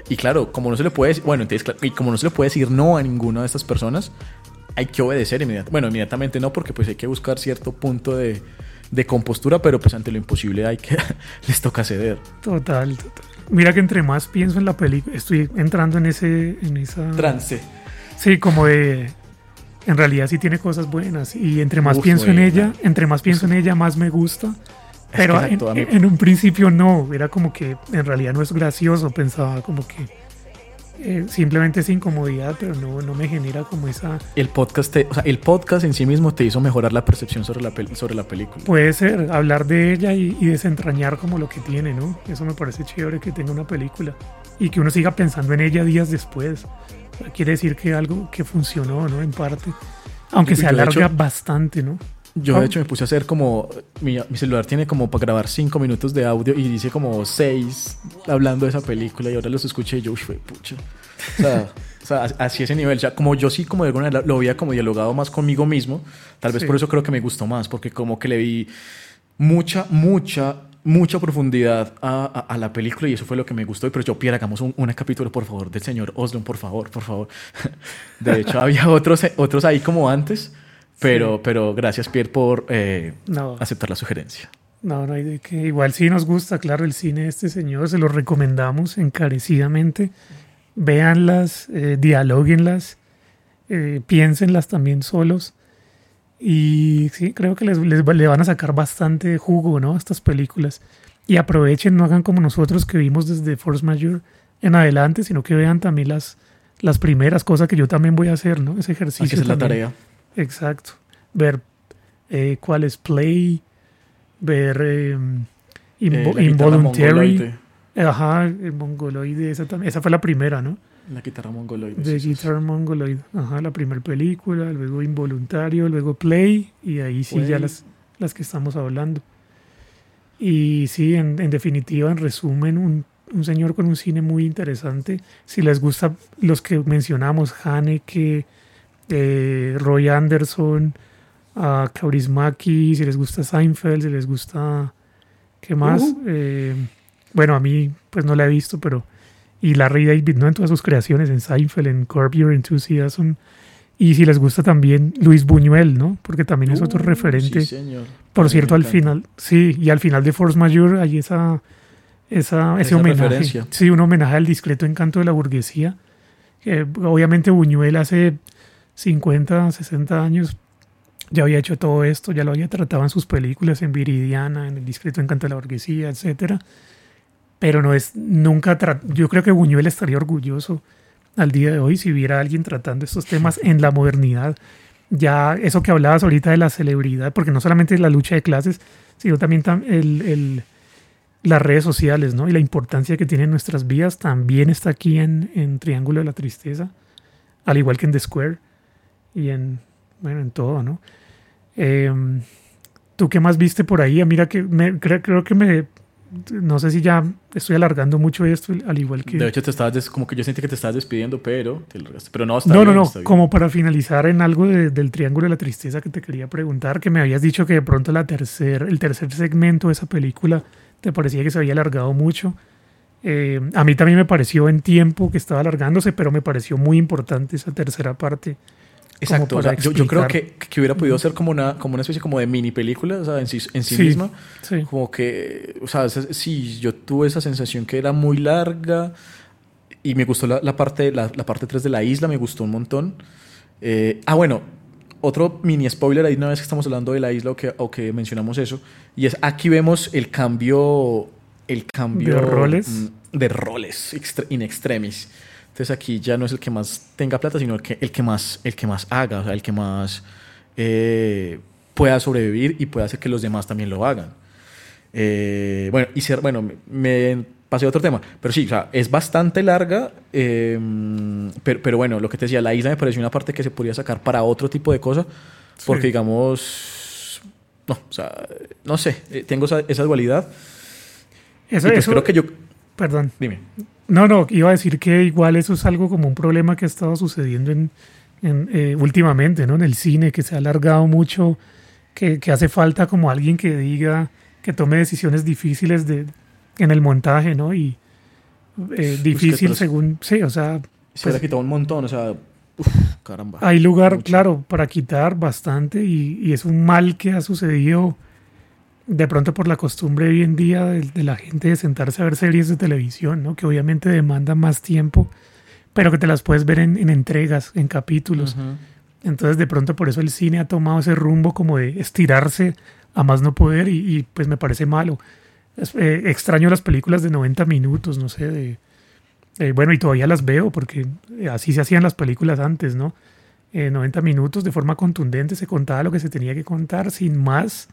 Y claro, como no se le puede decir, bueno, entonces, y como no se le puede decir no a ninguna de estas personas, hay que obedecer inmediatamente. Bueno, inmediatamente no, porque pues hay que buscar cierto punto de, de compostura, pero pues ante lo imposible hay que, [LAUGHS] les toca ceder. Total, total. Mira que entre más pienso en la película, estoy entrando en ese, en esa... Trance. Sí, como de... En realidad sí tiene cosas buenas y entre más Uf, pienso en ella, entre más pienso en ella, más me gusta. Pero en, en un principio no, era como que en realidad no es gracioso, pensaba como que eh, simplemente es incomodidad, pero no, no me genera como esa... El podcast, te- o sea, el podcast en sí mismo te hizo mejorar la percepción sobre la, pel- sobre la película. Puede ser, hablar de ella y, y desentrañar como lo que tiene, ¿no? Eso me parece chévere que tenga una película y que uno siga pensando en ella días después. O sea, Quiere decir que algo que funcionó, ¿no? En parte. Aunque se alarga hecho- bastante, ¿no? Yo Ah. de hecho me puse a hacer como, mi, mi celular tiene como para grabar 5 minutos de audio y dice como 6 hablando de esa película y ahora los escuché y yo, uy, pucha. O sea, [LAUGHS] o sea, así ese nivel. O sea, como yo sí como de alguna manera lo había como dialogado más conmigo mismo, tal vez Sí. por eso creo que me gustó más, porque como que le vi mucha, mucha, mucha profundidad a, a- a la película y eso fue lo que me gustó. Pero yo, Pierre, hagamos un, un capítulo, por favor, del señor Oslund, por favor, por favor. [LAUGHS] De hecho, había otros, otros ahí como antes, pero, pero gracias, Pierre, por eh, No. aceptar la sugerencia. No, no hay de que. Igual sí nos gusta, claro, el cine de este señor, se lo recomendamos encarecidamente. Véanlas, eh, dialóguenlas, eh, piénsenlas también solos. Y sí, creo que les, les va- le van a sacar bastante jugo, ¿no? A estas películas. Y aprovechen, no hagan como nosotros que vimos desde Force Majeure en adelante, sino que vean también las, las primeras cosas que yo también voy a hacer, ¿no? Ese ejercicio. Hay que hacer la tarea. Exacto. Ver eh, cuál es Play, ver eh, Eh, invo- Involuntary. Ajá, el mongoloide, esa, también, esa fue la primera, ¿no? La guitarra mongoloide. De sí, sí, sí. Guitar Mongoloid. Ajá, la primera película, luego Involuntario, luego Play, y ahí sí ya las, las que estamos hablando. Y sí, en, en definitiva, en resumen, un, un señor con un cine muy interesante. Si les gusta los que mencionamos, Haneke, eh, Roy Anderson, a Kaurismäki, si les gusta Seinfeld, si les gusta... ¿Qué más? Uh. Eh, bueno, a mí pues no la he visto, pero... Y Larry David, ¿no? En todas sus creaciones, en Seinfeld, en Curb Your Enthusiasm. Y si les gusta también Luis Buñuel, ¿no? Porque también es otro Uh, referente. sí, señor. Por cierto, al final, sí, y al final de Force Majeure hay esa, esa, ese Esa homenaje. referencia. Sí, un homenaje al discreto encanto de la burguesía, obviamente Buñuel hace 50, 60 años ya había hecho todo esto, ya lo había tratado en sus películas, en Viridiana, en El discreto encanto de la burguesía, etcétera. Pero no es nunca yo creo que Buñuel estaría orgulloso al día de hoy si viera a alguien tratando estos temas en la modernidad. Ya eso que hablabas ahorita de la celebridad, porque no solamente la lucha de clases, sino también tam- el, el- las redes sociales, ¿no? Y la importancia que tienen nuestras vidas también está aquí en, en Triángulo de la Tristeza, al igual que en The Square y en, bueno, en todo, ¿no? Em, ¿Tú qué más viste por ahí? Ah, Mira que me, creo, creo que me, no sé si ya estoy alargando mucho esto, al igual que... De hecho, te estabas des- como que yo sentí que te estabas despidiendo, pero te. Pero no, está No, no, bien, no. está bien. Como para finalizar en algo de- del Triángulo de la Tristeza que te quería preguntar, que me habías dicho que de pronto la tercer, el tercer segmento de esa película te parecía que se había alargado mucho. Eh, a mí también me pareció en tiempo que estaba alargándose, pero me pareció muy importante esa tercera parte. Exacto. para o sea, yo, yo creo que, que hubiera podido ser como una, como una especie como de mini película, o sea, en sí, en sí Sí, misma. sí. Como que, o sea, sí, yo tuve esa sensación que era muy larga y me gustó la, la parte, la, la parte 3 de la isla, me gustó un montón. Eh, ah, bueno, otro mini spoiler ahí una vez que estamos hablando de la isla o que, o que mencionamos eso, y es aquí vemos el cambio, el cambio ¿De roles? mm, de roles in extremis. Entonces aquí ya no es el que más tenga plata, sino el que, el que, más, el que más haga, o sea, el que más eh, pueda sobrevivir y pueda hacer que los demás también lo hagan. Eh, bueno, y ser, bueno, me, pasé a otro tema, pero sí, o sea, es bastante larga, eh, pero, pero bueno, lo que te decía, la isla me pareció una parte que se podría sacar para otro tipo de cosas, porque Sí. digamos, no, o sea, no sé, eh, tengo esa, esa dualidad. Eso, y pues eso- creo que yo, Perdón. dime. No, no, iba a decir que igual eso es algo como un problema que ha estado sucediendo en, en, eh, últimamente, ¿no? En el cine, que se ha alargado mucho, que, que hace falta como alguien que diga, que tome decisiones difíciles de, en el montaje, ¿no? Y eh, difícil según, sí, o sea, Se Pues- le ha quitado un montón, o sea, uf, caramba. hay lugar, Mucho. claro, para quitar bastante y, y es un mal que ha sucedido de pronto por la costumbre hoy en día de, de la gente de sentarse a ver series de televisión, ¿no? Que obviamente demandan más tiempo, pero que te las puedes ver en, en entregas, en capítulos. Entonces de pronto por eso el cine ha tomado ese rumbo como de estirarse a más no poder y, y, pues me parece malo. Es- eh, extraño las películas de 90 minutos, no sé, de... eh, bueno, y todavía las veo porque eh, así se hacían las películas antes, ¿no? Eh, 90 minutos de forma contundente se contaba lo que se tenía que contar sin más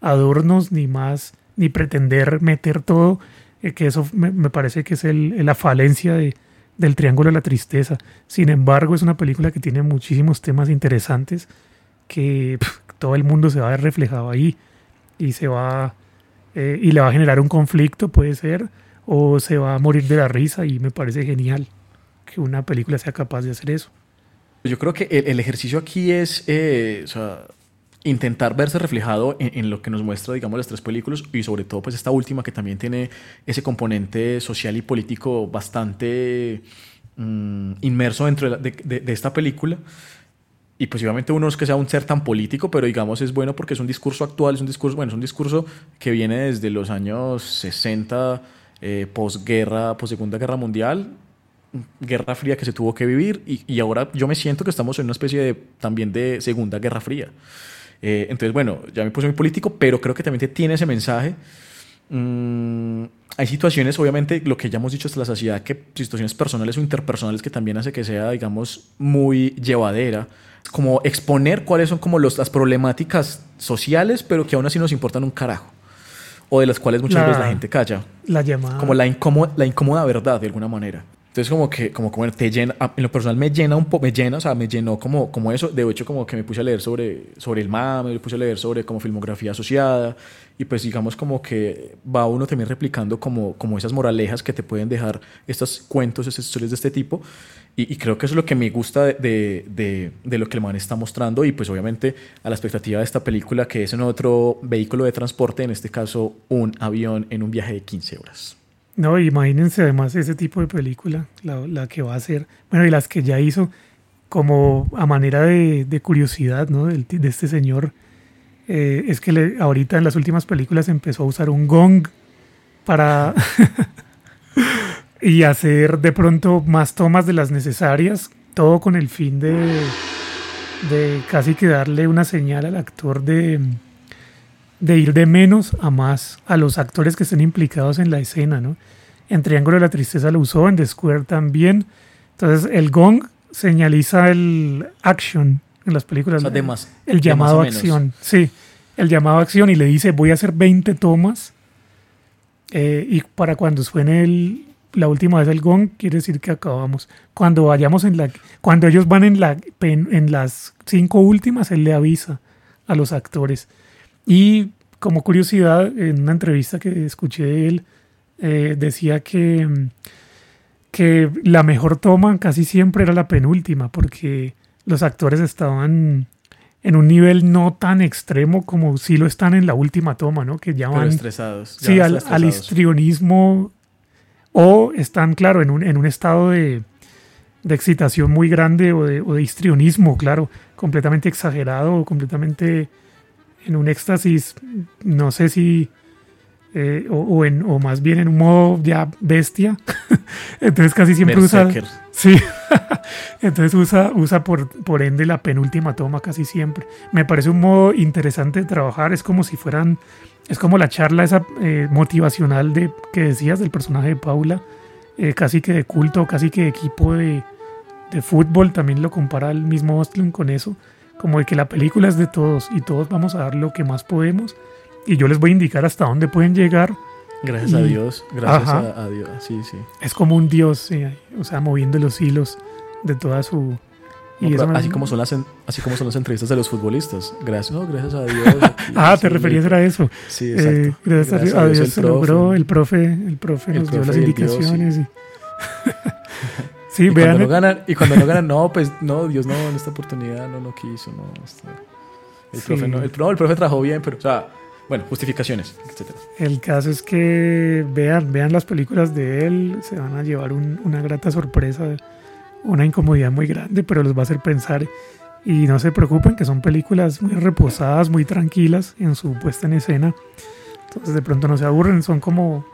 adornos ni más, ni pretender meter todo, eh, que eso me, me parece que es el- la falencia de, del Triángulo de la Tristeza. Sin embargo, es una película que tiene muchísimos temas interesantes que pf, todo el mundo se va a ver reflejado ahí y se va eh, y le va a generar un conflicto, puede ser, o se va a morir de la risa y me parece genial que una película sea capaz de hacer eso. Yo creo que el, el ejercicio aquí es eh, o sea, intentar verse reflejado en, en lo que nos muestra, digamos, las tres películas y sobre todo, pues, esta última que también tiene ese componente social y político bastante mm, inmerso dentro de, la- de- de- de esta película. Y pues obviamente uno es que sea un ser tan político, pero digamos es bueno porque es un discurso actual, es un discurso, bueno, es un discurso que viene desde los años 60, eh, posguerra, posegunda guerra mundial, guerra fría que se tuvo que vivir y, y ahora yo me siento que estamos en una especie de también de segunda guerra fría. Eh, entonces, bueno, ya me puse muy político, pero creo que también tiene ese mensaje. Mm, hay situaciones, obviamente, lo que ya hemos dicho hasta la saciedad, que situaciones personales o interpersonales que también hace que sea, digamos, muy llevadera. Como exponer cuáles son como los, las problemáticas sociales, pero que aún así nos importan un carajo. O de las cuales muchas La- veces la gente calla La llamada... como la incómoda, la incómoda verdad de alguna manera. Entonces como que, como que bueno, te llena, en lo personal me llena un poco, me llena, o sea, me llenó como, como eso. De hecho, como que me puse a leer sobre, sobre el mame, me puse a leer sobre como filmografía asociada y pues digamos como que va uno también replicando como, como esas moralejas que te pueden dejar estos cuentos, estas historias de este tipo. Y, y creo que eso es lo que me gusta de, de, de- de lo que el man está mostrando y pues obviamente a la expectativa de esta película que es en otro vehículo de transporte, en este caso un avión en un viaje de 15 horas. No, imagínense además ese tipo de película, la, la que va a hacer, bueno, y las que ya hizo, como a manera de, de curiosidad, ¿no? Ti- de este señor, eh, es que le- ahorita en las últimas películas empezó a usar un gong para, [LAUGHS] y hacer de pronto más tomas de las necesarias, todo con el fin de, de casi que darle una señal al actor de, de ir de menos a más a los actores que estén implicados en la escena, ¿no? En Triángulo de la Tristeza lo usó, en The Square también. Entonces el gong señaliza el action en las películas. O sea, de más- el llamado a acción, sí. El llamado a acción y le dice voy a hacer 20 tomas eh, y para cuando suene el, la última vez el gong quiere decir que acabamos. Cuando vayamos en la, cuando ellos van en la en las cinco últimas él le avisa a los actores. Y como curiosidad en una entrevista que escuché de él eh, decía que que la mejor toma casi siempre era la penúltima porque los actores estaban en un nivel no tan extremo como si lo están en la última toma, ¿no? Que ya Pero van estresados. ya sí, al, al estresados. histrionismo o están, claro, en un, en un estado de, de excitación muy grande o de, o de histrionismo, claro, completamente exagerado o completamente en un éxtasis, no sé si, eh, o, o en, o más bien en un modo ya bestia. [LAUGHS] Entonces casi siempre usa... Berserker. Sí, [LAUGHS] entonces usa, usa por, por ende la penúltima toma casi siempre. Me parece un modo interesante de trabajar, es como si fueran, es como la charla esa eh, motivacional de que decías del personaje de Paula, eh, casi que de culto, casi que de equipo de, de fútbol, también lo compara el mismo Ostlund con eso, como de que la película es de todos y todos vamos a dar lo que más podemos y yo les voy a indicar hasta dónde pueden llegar Gracias a Y- Dios. Gracias a, a Dios. Sí, sí. es como un dios, sí, o sea, moviendo los hilos de toda su... No, y así, como son las, en- así como son las entrevistas de los futbolistas. Gracias, no, gracias a Dios. [LAUGHS] aquí, Ah, te sí, referías a eso. Sí, Eh, exacto. gracias, a Dios, se el profe. logró. El profe, el profe El nos dio profe las y el Dios, indicaciones. [LAUGHS] sí, Y cuando vean. no ganan, y cuando no ganan, no, [LAUGHS] pues no, Dios no, en esta oportunidad no, no quiso, no. esto- el, Sí. profe no, el, no, el profe trabajó bien, pero, o sea, bueno, justificaciones, etcétera. El caso es que vean, vean las películas de él, se van a llevar un- una grata sorpresa, una incomodidad muy grande, pero los va a hacer pensar. Y no se preocupen, que son películas muy reposadas, muy tranquilas en su puesta en escena. Entonces de pronto no se aburren, son como,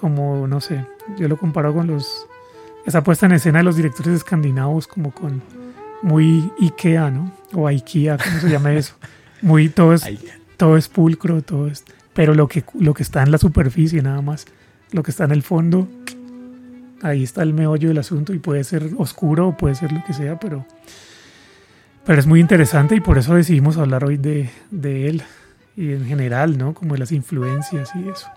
como, no sé, yo lo comparo con los, esa puesta en escena de los directores escandinavos, como con muy Ikea, ¿no? O Ikea, ¿cómo se llama eso? Muy, todo es, todo es pulcro, todo es, pero lo que, lo que está en la superficie nada más, lo que está en el fondo, ahí está el meollo del asunto y puede ser oscuro o puede ser lo que sea, pero, pero es muy interesante y por eso decidimos hablar hoy de, de él y en general, ¿no? Como de las influencias y eso.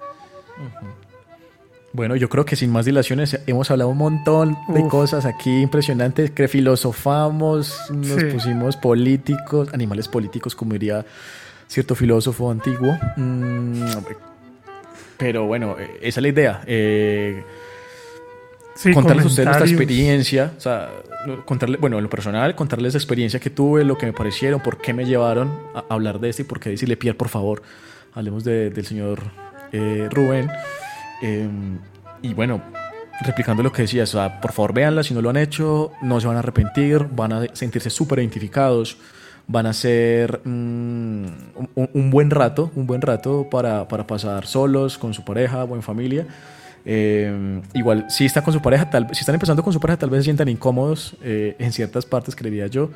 Bueno, yo creo que sin más dilaciones hemos hablado un montón de Uf. cosas aquí impresionantes, que filosofamos, nos Sí. pusimos políticos, animales políticos, como diría cierto filósofo antiguo. Mm, pero bueno, eh, esa es la idea. eh, Sí, contarles a ustedes nuestra experiencia, o sea, contarle, bueno, en lo personal, contarles la experiencia que tuve, lo que me parecieron, por qué me llevaron a hablar de esto y por qué decirle, Pierre, por favor, hablemos de- del señor eh, Rubén. Eh, y bueno, replicando lo que decías, o sea, por favor, véanla si no lo han hecho, no se van a arrepentir, van a sentirse súper identificados, van a ser mm, un, un buen rato, un buen rato para, para pasar solos, con su pareja o en familia. Eh, igual, si está con su pareja, tal, si están empezando con su pareja, tal vez se sientan incómodos eh, en ciertas partes, creería yo.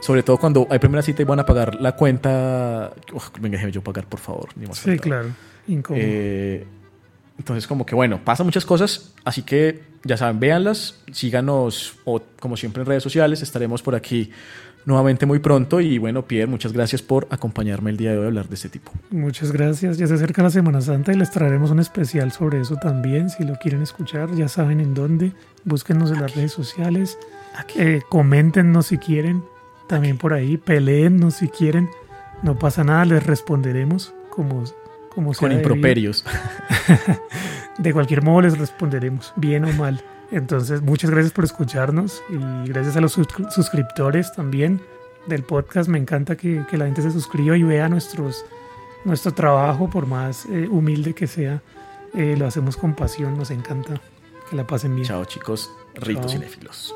Sobre todo cuando hay primera cita y van a pagar la cuenta. Uf, venga, déjeme yo pagar, por favor. ni más Sí, claro. Incómodo. Eh, entonces, como que bueno, pasan muchas cosas, así que ya saben, véanlas, síganos, o como siempre en redes sociales, estaremos por aquí nuevamente muy pronto. Y bueno, Pierre, muchas gracias por acompañarme el día de hoy a hablar de este tipo. Muchas gracias. Ya se acerca la Semana Santa y les traeremos un especial sobre eso también. Si lo quieren escuchar, ya saben en dónde. Búsquennos en las redes sociales. Eh, coméntenos si quieren. También por ahí. Peleennos si quieren. No pasa nada, les responderemos como, como sea Con improperios. [LAUGHS] De cualquier modo les responderemos, bien o mal. Entonces, muchas gracias por escucharnos y gracias a los sus- suscriptores también del podcast. Me encanta que, que la gente se suscriba y vea nuestros, nuestro trabajo, por más eh, humilde que sea. Eh, lo hacemos con pasión, nos encanta que la pasen bien. Chao, chicos, ritos cinéfilos.